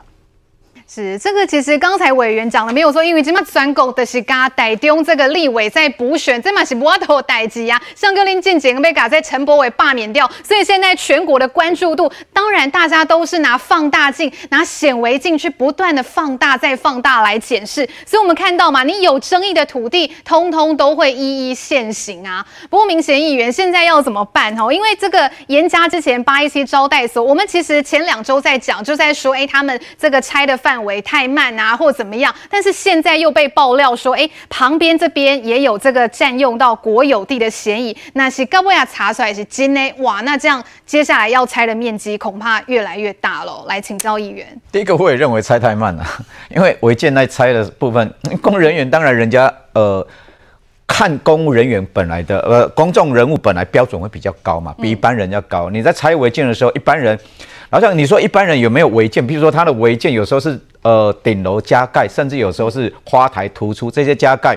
Speaker 1: 是这个，其实刚才委员讲了，没有说，因为这么全国的是嘎台中这个立委在补选，这嘛是无头代志呀。像格林进简被嘎在陈柏伟罢免掉，所以现在全国的关注度，当然大家都是拿放大镜、拿显微镜去不断的放大、再放大来检视。所以我们看到嘛，你有争议的土地，通通都会一一现行啊。不过民贤议员现在要怎么办？哦，因为这个严家之前八一七招待所，我们其实前两周在讲，就在说，哎，他们这个拆的范围。为太慢啊，或怎么样？但是现在又被爆料说，哎，旁边这边也有这个占用到国有地的嫌疑。那是高博雅查出来是金呢哇？那这样接下来要拆的面积恐怕越来越大了。来请教议员，
Speaker 12: 第一个我也认为拆太慢了，因为违建在拆的部分，公务人员当然人家呃看公务人员本来的呃公众人物本来标准会比较高嘛，比一般人要高。嗯、你在拆违建的时候，一般人。好像你说一般人有没有违建？比如说他的违建有时候是呃顶楼加盖，甚至有时候是花台突出这些加盖，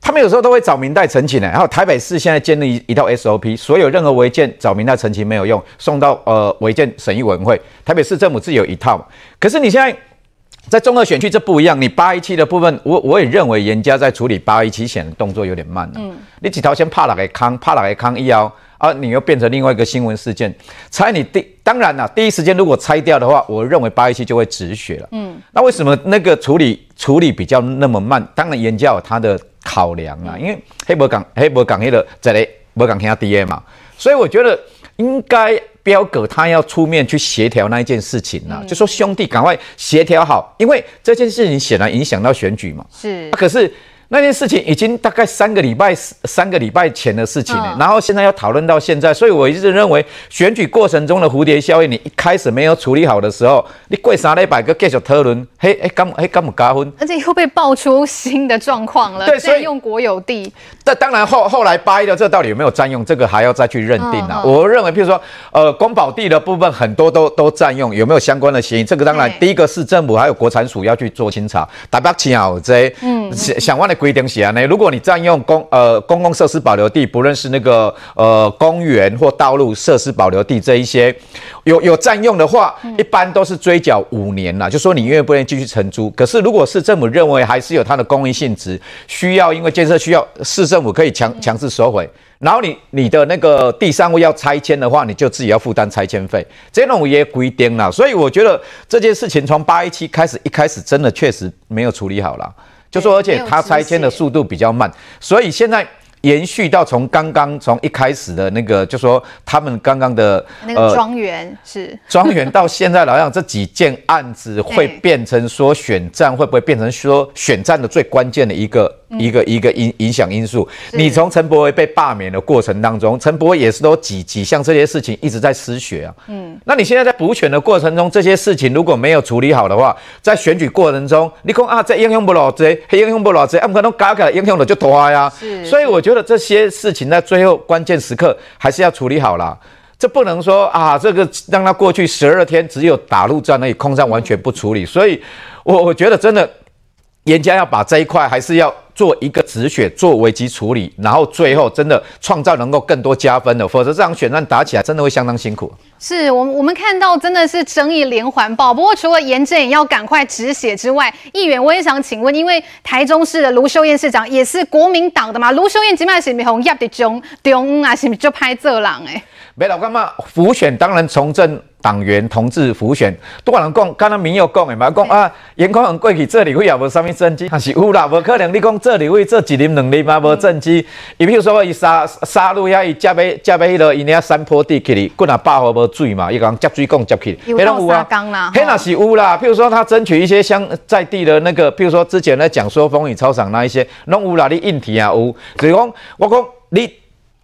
Speaker 12: 他们有时候都会找明代陈情的。然后台北市现在建立一套 SOP，所有任何违建找明代陈情没有用，送到呃违建审议委员会。台北市政府自己有一套，可是你现在在中二选区这不一样，你八一七的部分，我我也认为严家在处理八一七险的动作有点慢了。嗯，你几条先怕哪个康，怕哪个康一腰。啊，你又变成另外一个新闻事件。拆你第当然啦，第一时间如果拆掉的话，我认为八一七就会止血了。嗯，那为什么那个处理处理比较那么慢？当然严家有他的考量啊，因为黑博港黑博港黑的在嘞博港听 D A 嘛，所以我觉得应该标哥他要出面去协调那一件事情啊，嗯、就说兄弟赶快协调好，因为这件事情显然影响到选举嘛。是，啊、可是。那件事情已经大概三个礼拜三个礼拜前的事情了，然后现在要讨论到现在，所以我一直认为选举过程中的蝴蝶效应，你一开始没有处理好的时候，你过三礼拜个继续讨论，嘿，哎，干哎干嘛加分？而
Speaker 1: 且又被爆出新的状况了，对，所以用国有地。
Speaker 12: 但当然后后来掰的这到底有没有占用，这个还要再去认定啊。我认为，譬如说，呃，公保地的部分很多都都占用，有没有相关的嫌疑？这个当然第一个市政府还有国产署要去做清查。大家请好这，嗯，想问的。规定写呢？如果你占用公呃公共设施保留地，不论是那个呃公园或道路设施保留地这一些，有有占用的话，一般都是追缴五年啦。就说你愿不愿意继续承租？可是如果市政府认为还是有它的公益性质，需要因为建设需要，市政府可以强强制收回。然后你你的那个第三位要拆迁的话，你就自己要负担拆迁费。这种也规定了，所以我觉得这件事情从八一七开始，一开始真的确实没有处理好了。就说，而且它拆迁的速度比较慢，所以现在。延续到从刚刚从一开始的那个，就说他们刚刚的
Speaker 1: 那个庄园是
Speaker 12: 庄园，到现在来讲，这几件案子会 变成说选战，会不会变成说选战的最关键的一个一个一个影影响因素？你从陈柏惟被罢免的过程当中，陈柏惟也是都几几项这些事情一直在失血啊。嗯，那你现在在补选的过程中，这些事情如果没有处理好的话，在选举过程中，你讲啊，这影响不老这，黑影响不老这，啊，不可能搞起来影响的就多呀。是，所以我觉得。这些事情在最后关键时刻还是要处理好了，这不能说啊，这个让他过去十二天只有打陆战而已，空战完全不处理，所以我我觉得真的，严家要把这一块还是要。做一个止血，做危机处理，然后最后真的创造能够更多加分的，否则这场选战打起来真的会相当辛苦。
Speaker 1: 是我们我们看到真的是争议连环爆。不过除了严正也要赶快止血之外，议员我也想请问，因为台中市的卢秀燕市长也是国民党的嘛，卢秀燕今麦是咪红叶的中中啊，是咪就拍这狼哎？
Speaker 12: 没老干嘛？浮选当然从政。党员同志浮选，多人讲，刚刚民友讲的嘛，讲啊，颜宽很过去这里会也无啥物政绩，还是有啦，无可能你讲这里会这一年两年嘛无政绩。伊比如说伊沙沙路遐伊接尾接尾迄落伊遐山坡地去哩，骨若饱和无水嘛，伊讲接水管接起，
Speaker 1: 有到沙冈啦，
Speaker 12: 迄若是有啦。譬如说他争取一些乡在地的那个，譬如说之前咧讲说风雨操场那一些，拢有啦，你硬体也有。所以讲我讲你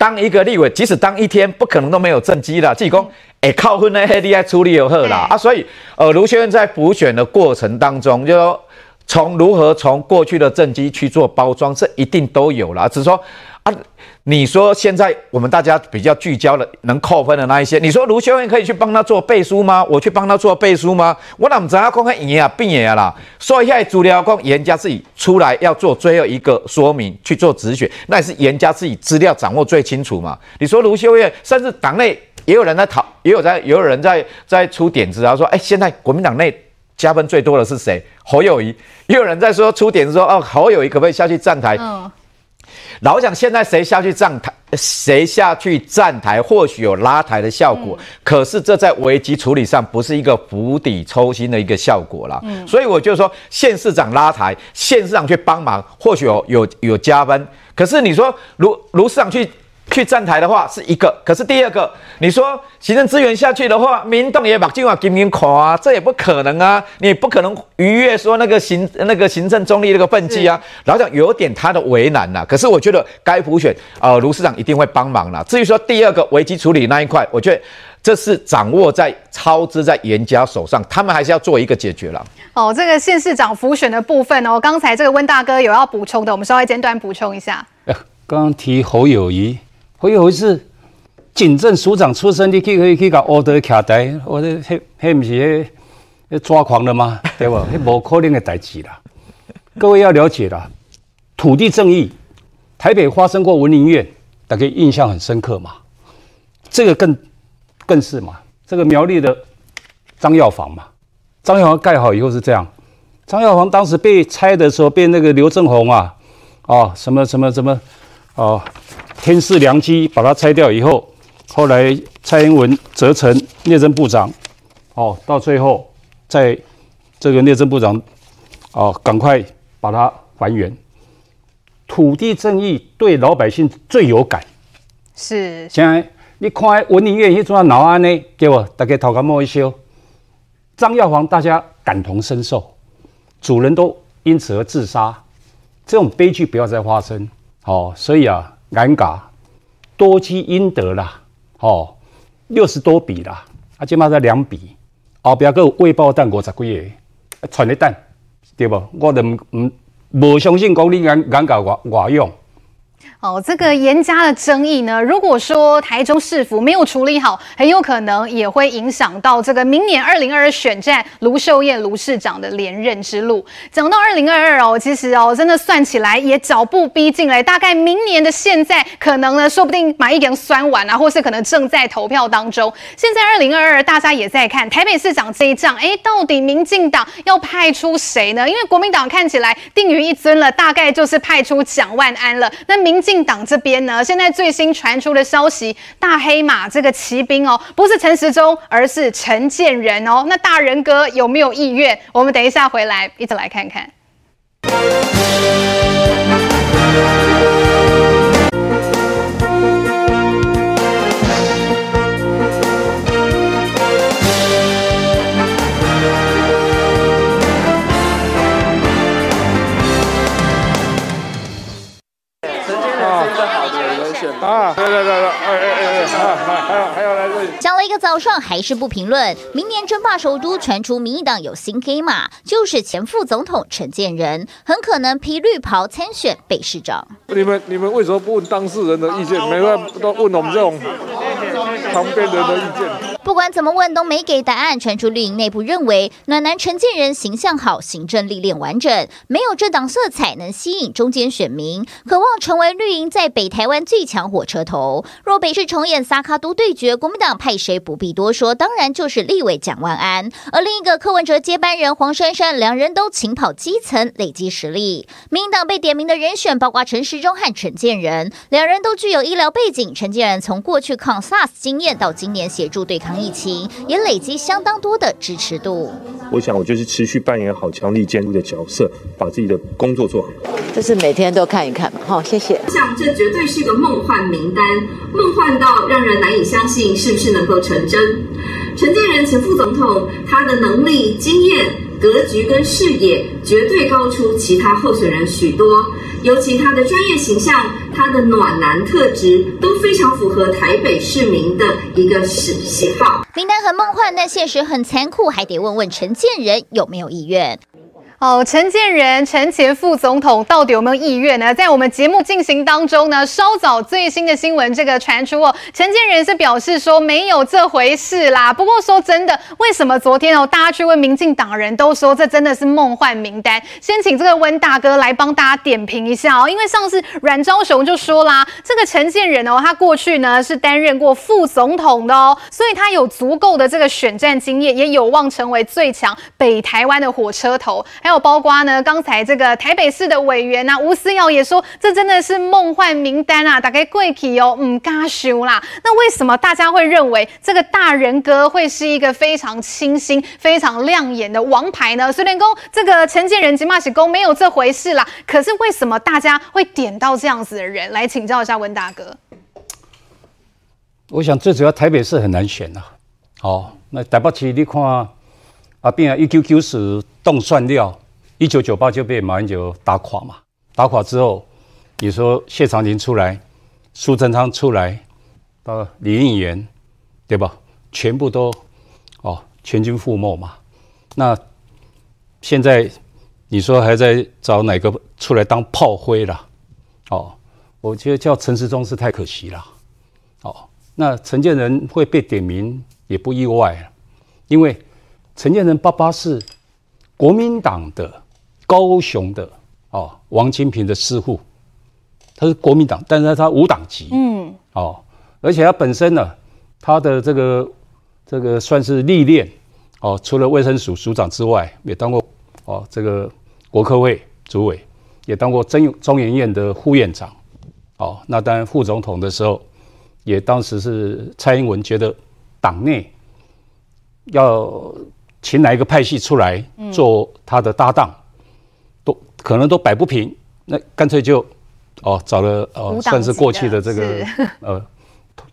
Speaker 12: 当一个立委，即使当一天，不可能都没有政绩啦。自己讲。哎，靠婚的黑利爱处理有贺啦、欸、啊，所以呃，卢先生在补选的过程当中，就说从如何从过去的政绩去做包装，这一定都有啦。只是说啊，你说现在我们大家比较聚焦的能扣分的那一些，你说卢秀燕可以去帮他做背书吗？我去帮他做背书吗？我哪知道公开赢啊变啊啦？所以现在主流讲严家自己出来要做最后一个说明去做止血，那也是严家自己资料掌握最清楚嘛。你说卢秀燕甚至党内。也有人在讨，也有在，也有人在在出点子啊，说，哎，现在国民党内加分最多的是谁？侯友宜。也有人在说出点子说，哦，侯友宜可不可以下去站台？老实讲，现在谁下去站台，谁下去站台，或许有拉抬的效果，嗯、可是这在危机处理上不是一个釜底抽薪的一个效果啦。嗯。所以我就说，县市长拉抬，县市长去帮忙，或许有有有加分。可是你说，卢卢市长去。去站台的话是一个，可是第二个，你说行政资源下去的话，民众也把计划给民垮啊，这也不可能啊，你也不可能逾越说那个行那个行政中立那个分际啊，然后讲有点他的为难呐、啊。可是我觉得该补选，呃，卢市长一定会帮忙啦。至于说第二个危机处理那一块，我觉得这是掌握在操之在严家手上，他们还是要做一个解决了。
Speaker 1: 哦，这个县市长浮选的部分哦，刚才这个温大哥有要补充的，我们稍微简短补充一下。
Speaker 15: 刚刚提侯友宜。会有一次，警政署长出身，你去可以去搞奥德卡台，我这迄迄不是迄抓狂了吗？对吧？迄无可能的代志啦。各位要了解啦，土地正义，台北发生过文林院，大家印象很深刻嘛。这个更更是嘛，这个苗栗的张药房嘛，张药房盖好以后是这样，张药房当时被拆的时候，被那个刘正鸿啊，哦什么什么什么哦。天赐良机，把它拆掉以后，后来蔡英文责成内政部长，哦，到最后在这个内政部长，哦，赶快把它还原。土地正义对老百姓最有感。
Speaker 1: 是。现
Speaker 15: 在你看文林院那种闹安呢，给我大家头壳摸一修。张耀煌大家感同身受，主人都因此而自杀，这种悲剧不要再发生。哦，所以啊，尴尬，多积阴德啦。吼，六十多笔啦，啊，起码才两笔，后边还有未爆弹五十几个，传的弹，对不？我都唔唔无相信讲你眼眼角外外用。
Speaker 1: 哦，这个严家的争议呢，如果说台中市府没有处理好，很有可能也会影响到这个明年二零二二选战卢秀燕卢市长的连任之路。讲到二零二二哦，其实哦，真的算起来也脚步逼近了，大概明年的现在，可能呢，说不定马一点酸完啊，或是可能正在投票当中。现在二零二二，大家也在看台北市长这一仗，哎，到底民进党要派出谁呢？因为国民党看起来定于一尊了，大概就是派出蒋万安了。那民民进党这边呢，现在最新传出的消息，大黑马这个骑兵哦，不是陈时中，而是陈建仁哦。那大仁哥有没有意愿？我们等一下回来一起来看看。
Speaker 18: 啊，对对对对，哎哎哎哎，还有还有来这里，讲了一个早上还是不评论。明年争霸首都传出民进党有新黑马，就是前副总统陈建仁，很可能披绿袍参选北市长。你们你们为什么不问当事人的意见？每个都问我们这种旁边人的意见。不管怎么问都没给答案。传出绿营内部认为，暖男陈建仁形象好，行政历练完整，没有政党色彩，能吸引中间选民，渴望成为绿营在北台湾最强火车头。若北市重演萨卡都对决，国民党派谁不必多说，当然就是立委蒋万安。而另一个柯文哲接班人黄珊珊，两人都勤跑基层，累积实力。民进党被点名的人选包括陈时中和陈建仁，两人都具有医疗背景。陈建仁从过去抗 SARS 经验到今年协助对抗。疫情也累积相当多的支持度。我想，我就是持续扮演好强力监督的角色，把自己的工作做好。这是每天都看一看嘛。好，谢谢。我想，这绝对是个梦幻名单，梦幻到让人难以相信，是不是能够成真？陈建仁前副总统，他的能力、经验、格局跟视野，绝对高出其他候选人许多。尤其他的专业形象，他的暖男特质，都非常符合台北市民的一个喜喜好。名单很梦幻，但现实很残酷，还得问问陈建仁有没有意愿。哦，陈建仁，陈前副总统到底有没有意愿呢？在我们节目进行当中呢，稍早最新的新闻这个传出哦，陈建仁是表示说没有这回事啦。不过说真的，为什么昨天哦，大家去问民进党人都说这真的是梦幻名单？先请这个温大哥来帮大家点评一下哦，因为上次阮昭雄就说啦，这个陈建仁哦，他过去呢是担任过副总统的哦，所以他有足够的这个选战经验，也有望成为最强北台湾的火车头。有包括呢，刚才这个台北市的委员呐、啊，吴思瑶也说，这真的是梦幻名单啊，大概贵体哦，唔敢修啦。那为什么大家会认为这个大仁哥会是一个非常清新、非常亮眼的王牌呢？虽然说这个陈建仁、金马喜公没有这回事啦，可是为什么大家会点到这样子的人来请教一下温大哥？
Speaker 15: 我想最主要台北市很难选呐、啊。哦，那台北市你看啊，变啊一九九四冻蒜料。一九九八就被马英九打垮嘛，打垮之后，你说谢长廷出来，苏贞昌出来，到李应元，对吧？全部都哦全军覆没嘛。那现在你说还在找哪个出来当炮灰了？哦，我觉得叫陈时中是太可惜了。哦，那陈建仁会被点名也不意外，因为陈建仁爸爸是国民党的。高雄的哦，王金平的师傅，他是国民党，但是他无党籍，嗯，哦，而且他本身呢，他的这个这个算是历练哦，除了卫生署署长之外，也当过哦这个国科会主委，也当过中中研院的副院长，哦，那当然副总统的时候，也当时是蔡英文觉得党内要请哪一个派系出来做他的搭档，可能都摆不平，那干脆就哦找了哦算是过去的这个 呃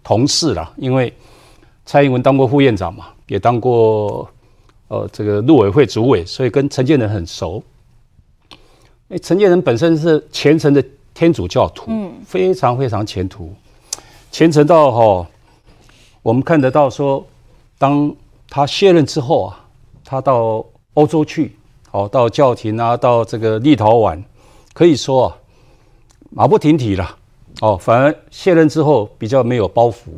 Speaker 15: 同事了，因为蔡英文当过副院长嘛，也当过呃这个陆委会主委，所以跟陈建仁很熟。哎，陈建仁本身是虔诚的天主教徒，嗯，非常非常虔诚，虔诚到哈、哦，我们看得到说，当他卸任之后啊，他到欧洲去，哦，到教廷啊，到这个立陶宛，可以说啊，马不停蹄了，哦，反而卸任之后比较没有包袱，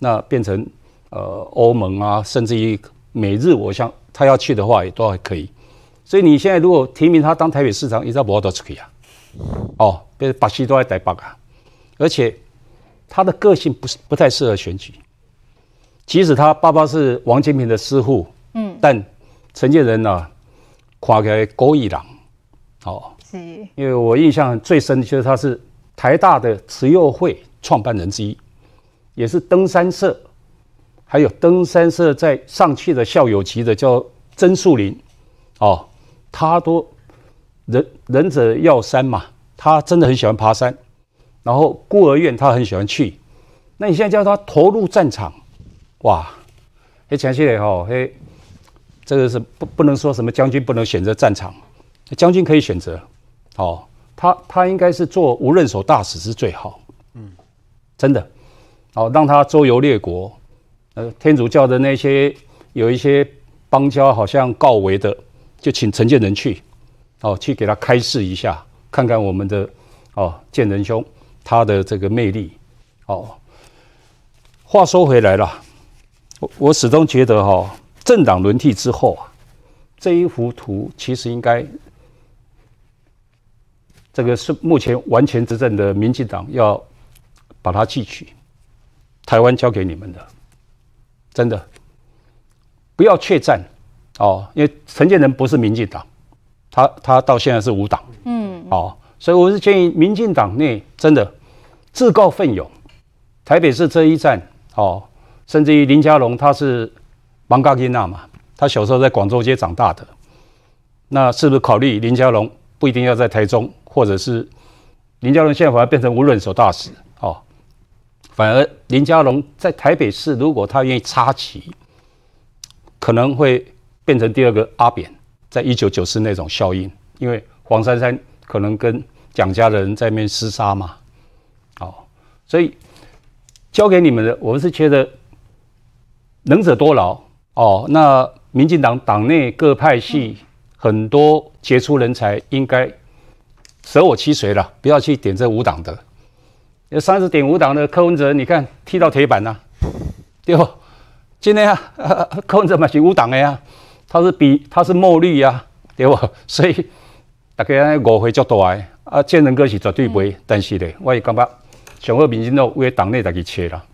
Speaker 15: 那变成呃欧盟啊，甚至于美日，我想他要去的话也都还可以。所以你现在如果提名他当台北市长，你知道不都可以啊？哦，被巴西都在台北啊，而且他的个性不是不太适合选举。即使他爸爸是王金平的师傅，嗯，但陈建仁呢，跨开勾一郎，哦，是，因为我印象最深的就是他是台大的慈幼会创办人之一，也是登山社，还有登山社在上去的校友级的叫曾树林，哦。他都仁仁者要山嘛，他真的很喜欢爬山，然后孤儿院他很喜欢去。那你现在叫他投入战场，哇，哎，前些年哈，嘿，这个是不不能说什么将军不能选择战场，将军可以选择，哦，他他应该是做无任所大使是最好，嗯，真的，哦，让他周游列国，呃，天主教的那些有一些邦交好像告慰的。就请陈建仁去，哦，去给他开示一下，看看我们的哦建仁兄他的这个魅力，哦。话说回来了，我我始终觉得哈、哦，政党轮替之后啊，这一幅图其实应该，这个是目前完全执政的民进党要把它记取，台湾交给你们的，真的，不要怯战。哦，因为陈建仁不是民进党，他他到现在是无党，嗯，哦，所以我是建议民进党内真的自告奋勇，台北市这一站，哦，甚至于林佳龙他是芒嘎吉娜嘛，他小时候在广州街长大的，那是不是考虑林佳龙不一定要在台中，或者是林佳龙现在反而变成无任所大使，哦，反而林佳龙在台北市如果他愿意插旗，可能会。变成第二个阿扁，在一九九四那种效应，因为黄珊珊可能跟蒋家的人在那边厮杀嘛，哦，所以交给你们的，我们是觉得能者多劳哦。那民进党党内各派系很多杰出人才，应该舍我其谁了，不要去点这五党的。有三十点五党的柯文哲，你看踢到铁板呐、啊，对不？今天啊，柯文哲嘛是五党的呀。他是比他是墨绿呀、啊，对不？所以大家误会较大的啊，建仁哥是绝对不会，嗯、但是呢，我也感觉上好民进党为党内大家切了。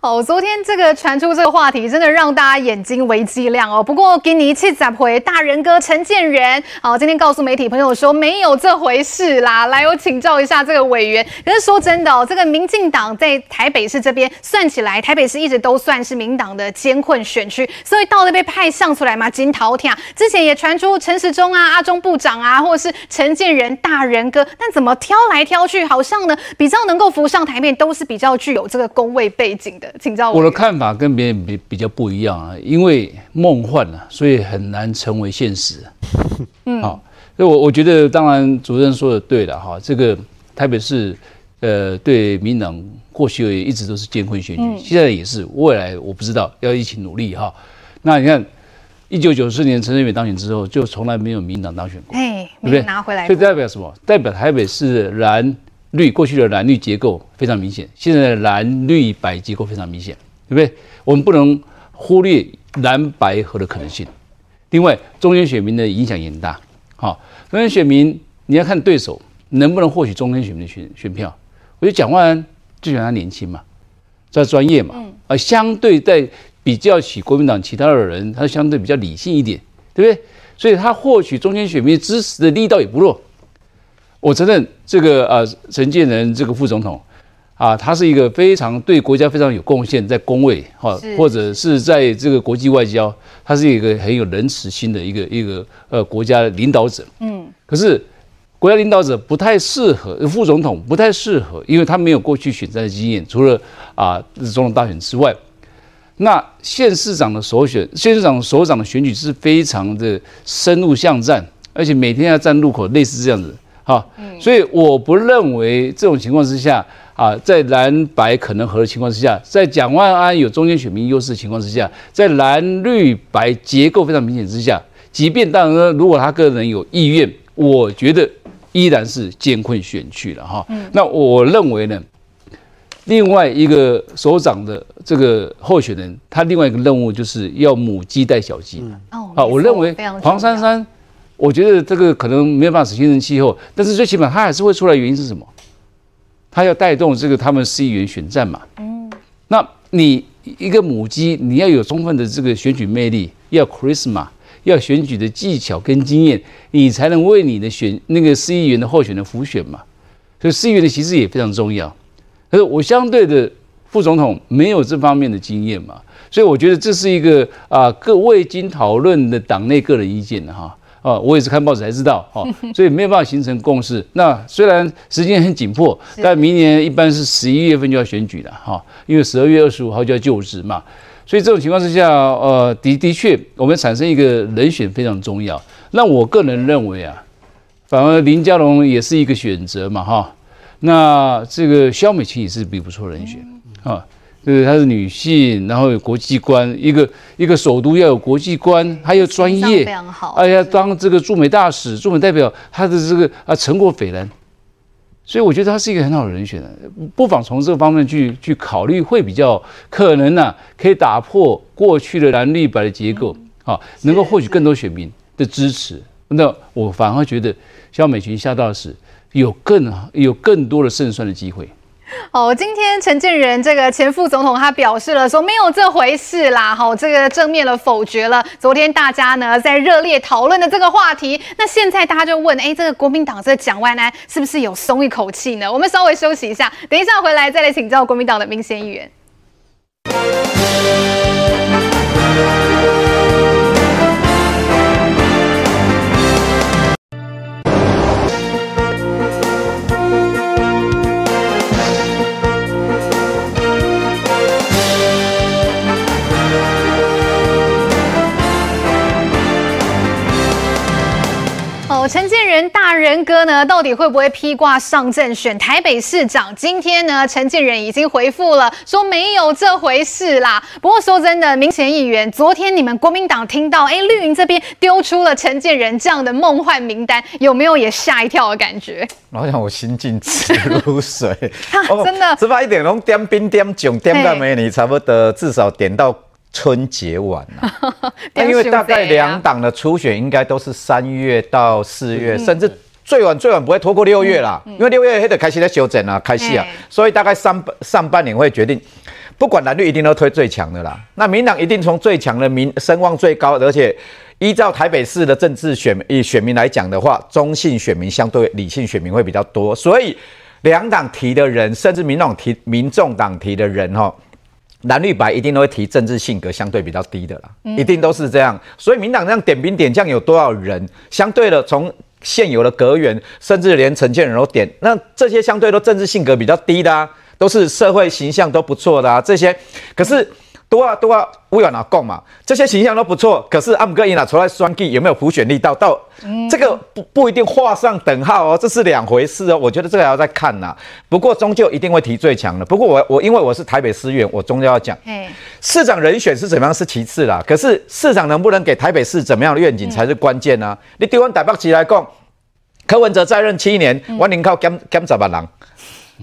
Speaker 1: 哦，昨天这个传出这个话题，真的让大家眼睛为之亮哦。不过给你一次 zap 回大仁哥陈建仁，好，今天告诉媒体朋友说没有这回事啦。来，我请教一下这个委员。可是说真的哦，这个民进党在台北市这边算起来，台北市一直都算是民党的艰困选区，所以到底被派上出来嘛？金桃铁之前也传出陈时中啊、阿中部长啊，或者是陈建仁大仁哥，但怎么挑来挑去，好像呢比较能够浮上台面，都是比较具有这个公卫背景。的，请教我。
Speaker 14: 我的看法跟别人比比较不一样啊，因为梦幻了，所以很难成为现实。嗯，好，所以我我觉得，当然主任说的对了哈，这个台北市，呃，对民党过去也一直都是艰困选举，嗯、现在也是，未来我不知道，要一起努力哈。那你看，一九九四年陈水扁当选之后，就从来没有民党当选过，
Speaker 1: 哎，对不对？拿回来，
Speaker 14: 所以代表什么？代表台北市蓝。绿过去的蓝绿结构非常明显，现在的蓝绿白结构非常明显，对不对？我们不能忽略蓝白合的可能性。另外，中间选民的影响也很大。好，中间选民你要看对手能不能获取中间选民的选选票。我觉得蒋万安就讲他年轻嘛，在专业嘛，而相对在比较起国民党其他的人，他相对比较理性一点，对不对？所以他获取中间选民支持的力道也不弱。我承认这个呃，陈建仁这个副总统，啊，他是一个非常对国家非常有贡献，在工位哈，或者是在这个国际外交，他是一个很有仁慈心的一个一个呃国家的领导者。嗯，可是国家领导者不太适合，副总统不太适合，因为他没有过去选战的经验，除了啊总统大选之外，那县市长的首选，县市长首长的选举是非常的深入巷战，而且每天要站路口，类似这样子。好，所以我不认为这种情况之下啊，在蓝白可能合的情况之下，在蒋万安有中间选民优势的情况之下，在蓝绿白结构非常明显之下，即便当然说，如果他个人有意愿，我觉得依然是艰困选区了哈。那我认为呢，另外一个首长的这个候选人，他另外一个任务就是要母鸡带小鸡。哦，啊，我认为黄珊珊。我觉得这个可能没有办法形成气候，但是最起码他还是会出来。原因是什么？他要带动这个他们市议员选战嘛。嗯。那你一个母鸡，你要有充分的这个选举魅力，要 charisma，要选举的技巧跟经验，你才能为你的选那个市议员的候选人辅选嘛。所以市议员的席次也非常重要。可是我相对的副总统没有这方面的经验嘛，所以我觉得这是一个啊各未经讨论的党内个人意见哈。哦，我也是看报纸才知道，哦，所以没有办法形成共识。那虽然时间很紧迫，但明年一般是十一月份就要选举了，哈，因为十二月二十五号就要就职嘛。所以这种情况之下，呃，的的确，我们产生一个人选非常重要。那我个人认为啊，反而林佳龙也是一个选择嘛，哈。那这个肖美琴也是比不错人选，啊。对，她是女性，然后有国际观，一个一个首都要有国际观，还有专业，非常好哎呀，当这个驻美大使、驻美代表，她的这个啊成果斐然，所以我觉得她是一个很好的人选，不妨从这个方面去去考虑，会比较可能呢、啊，可以打破过去的蓝绿白的结构，啊，能够获取更多选民的支持。那我反而觉得肖美琴下大使有更有更多的胜算的机会。
Speaker 1: 哦，今天陈建仁这个前副总统他表示了说没有这回事啦，好，这个正面的否决了昨天大家呢在热烈讨论的这个话题。那现在大家就问，哎，这个国民党这蒋万安是不是有松一口气呢？我们稍微休息一下，等一下回来再来请教国民党的民选议员。陈建仁大人哥呢，到底会不会披挂上阵选台北市长？今天呢，陈建仁已经回复了，说没有这回事啦。不过说真的，民选议员，昨天你们国民党听到，哎，绿营这边丢出了陈建仁这样的梦幻名单，有没有也吓一跳的感觉？
Speaker 12: 好像我心静止如水，
Speaker 1: 哦、真的，
Speaker 12: 只把一点龙点兵点将点到没你，差不多至少点到。春节晚了，因为大概两党的初选应该都是三月到四月，甚至最晚最晚不会拖过六月啦。因为六月还得开始在修整啊，开戏啊，所以大概上上半年会决定，不管蓝绿一定都推最强的啦。那民党一定从最强的民声望最高，而且依照台北市的政治选以选民来讲的话，中性选民相对理性选民会比较多，所以两党提的人，甚至民党提民众党提的人哈。蓝绿白一定都会提政治性格相对比较低的啦，一定都是这样。所以民党这样点兵点将有多少人？相对的，从现有的阁员，甚至连陈建仁都点，那这些相对都政治性格比较低的啊，都是社会形象都不错的啊，这些可是。多啊多啊，乌有哪共嘛？这些形象都不错，可是阿姆哥伊娜出来双 G 有没有浮选力到？到这个不不一定画上等号哦，这是两回事哦。我觉得这个还要再看呐。不过终究一定会提最强的。不过我我因为我是台北市议员，我终究要讲，市长人选是怎么样是其次啦。可是市长能不能给台北市怎么样的愿景才是关键呢？你对我台北市来讲，柯文哲在任七年，我宁靠减减十万人。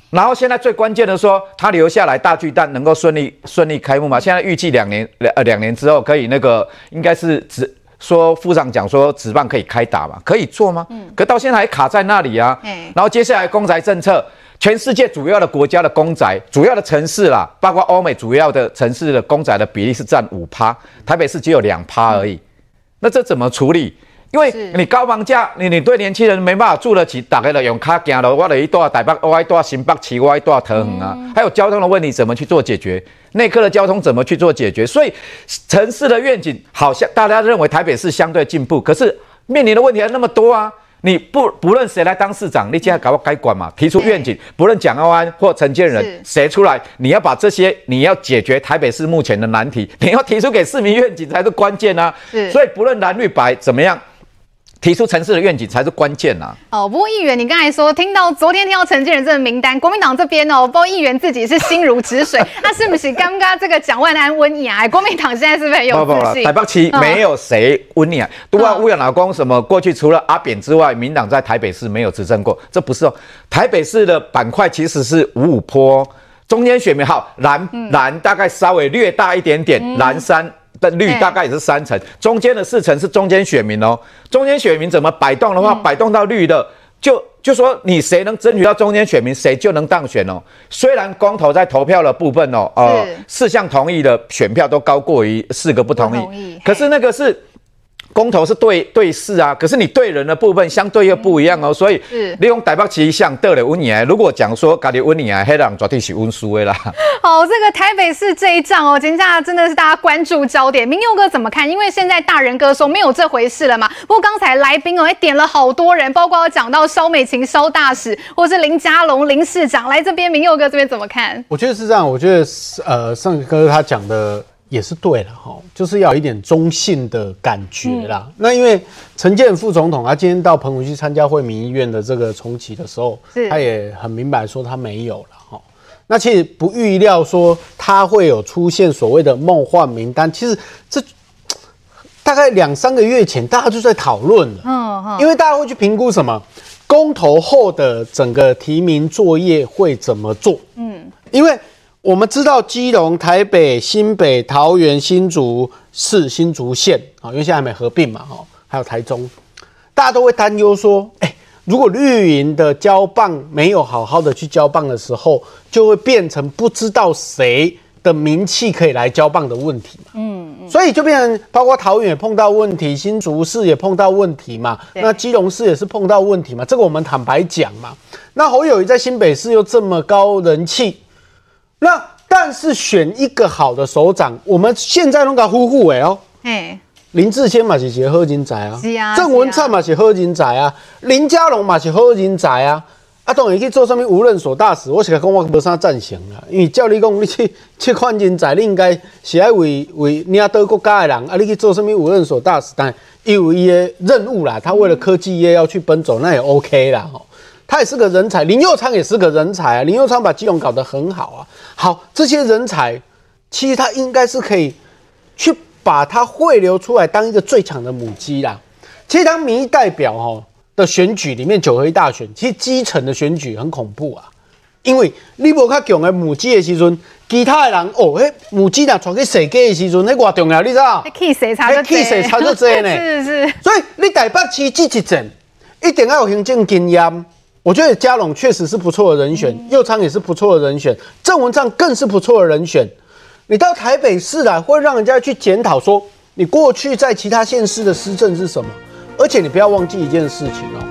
Speaker 12: 然后现在最关键的说，他留下来大巨蛋能够顺利顺利开幕吗？现在预计两年两呃两年之后可以那个应该是只说副长讲说职棒可以开打嘛，可以做吗？嗯，可到现在还卡在那里啊。嗯，然后接下来公宅政策，全世界主要的国家的公宅，主要的城市啦，包括欧美主要的城市的公宅的比例是占五趴，台北市只有两趴而已。那这怎么处理？因为你高房价，你你对年轻人没办法住得起，大概的用卡行了，我了一段台北，我一段新北市，我一段桃园啊，还有交通的问题怎么去做解决？内科的交通怎么去做解决？所以城市的愿景好像大家认为台北市相对进步，可是面临的问题还那么多啊！你不不论谁来当市长，你现在搞该管嘛？提出愿景，不论蒋万安或陈建仁谁出来，你要把这些你要解决台北市目前的难题，你要提出给市民愿景才是关键啊！所以不论蓝绿白怎么样。提出城市的愿景才是关键呐、啊。
Speaker 1: 哦，不过议员，你刚才说听到昨天听到陈建仁这个名单，国民党这边哦，包括议员自己是心如止水。那 是不是刚刚这个蒋万安温雅？国民党现在是不是很有自信？
Speaker 12: 台北市没有谁温雅。对啊，乌雅老公什么？过去除了阿扁之外，民党在台北市没有执政过，这不是哦。台北市的板块其实是五五坡，中间选民好蓝蓝大概稍微略大一点点，蓝山。但绿大概也是三成，中间的四成是中间选民哦。中间选民怎么摆动的话，摆动到绿的，就就说你谁能争取到中间选民，谁就能当选哦。虽然公投在投票的部分哦，呃，四项同意的选票都高过于四个不同意，可是那个是。公投是对对事啊，可是你对人的部分相对又不一样哦，所以利用台北市像得了温尼啊。如果讲说家里温尼啊，黑人绝对是温书的啦。
Speaker 1: 好，这个台北市这一仗哦，今天真的是大家关注焦点。明佑哥怎么看？因为现在大人哥说没有这回事了嘛。不过刚才来宾哦，还点了好多人，包括讲到萧美琴萧大使，或是林佳龙林市长来这边，明佑哥这边怎么看？
Speaker 13: 我觉得是这样，我觉得呃，胜哥他讲的。也是对了哈，就是要有一点中性的感觉啦。嗯、那因为陈建副总统他今天到澎湖去参加惠民医院的这个重启的时候，他也很明白说他没有了哈。那其实不预料说他会有出现所谓的梦幻名单，其实这大概两三个月前大家就在讨论了。嗯，因为大家会去评估什么公投后的整个提名作业会怎么做。嗯，因为。我们知道基隆、台北、新北、桃园、新竹市、新竹县啊，因为现在还没合并嘛，哈，还有台中，大家都会担忧说，哎，如果绿营的交棒没有好好的去交棒的时候，就会变成不知道谁的名气可以来交棒的问题嘛，嗯嗯，所以就变成包括桃园也碰到问题，新竹市也碰到问题嘛，那基隆市也是碰到问题嘛，这个我们坦白讲嘛，那侯友谊在新北市又这么高人气。那但是选一个好的首长，我们现在弄个呼呼哎哦，哎，林志坚嘛是一个好人才啊，是啊，郑文灿嘛是好人才啊，林佳龙嘛是好人才啊，啊当然去做什么无任所大使，我是讲我无啥赞成啦，因为照你讲，你去 去换人才，你应该是爱为为领导国家的人啊，你去做什么无任所大使，但因为伊的任务啦，他为了科技业要去奔走，那也 OK 啦吼。他也是个人才，林佑昌也是个人才啊。林佑昌把基隆搞得很好啊。好，这些人才其实他应该是可以去把他汇流出来，当一个最强的母鸡啦。其实当民意代表哈的选举里面，九合一大选，其实基层的选举很恐怖啊。因为你无较强的母鸡的时阵，其他的人哦，嘿，母鸡呐传去洗鸡的时阵，那偌重要，你知道？
Speaker 1: 气势差就
Speaker 13: 气势差就多呢。
Speaker 1: 是是。
Speaker 13: 所以你台北市这一阵一定要有行政经验。我觉得嘉龙确实是不错的人选，右昌也是不错的人选，郑文灿更是不错的人选。你到台北市来，会让人家去检讨说，你过去在其他县市的施政是什么？而且你不要忘记一件事情哦，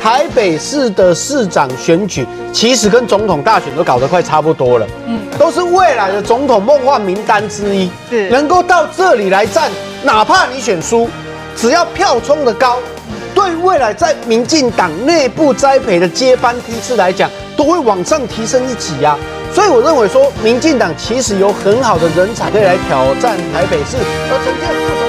Speaker 13: 台北市的市长选举其实跟总统大选都搞得快差不多了，嗯，都是未来的总统梦幻名单之一。是能够到这里来站，哪怕你选输，只要票冲得高。对未来在民进党内部栽培的接班梯次来讲，都会往上提升一级啊！所以我认为说，民进党其实有很好的人才可以来挑战台北市，而陈建。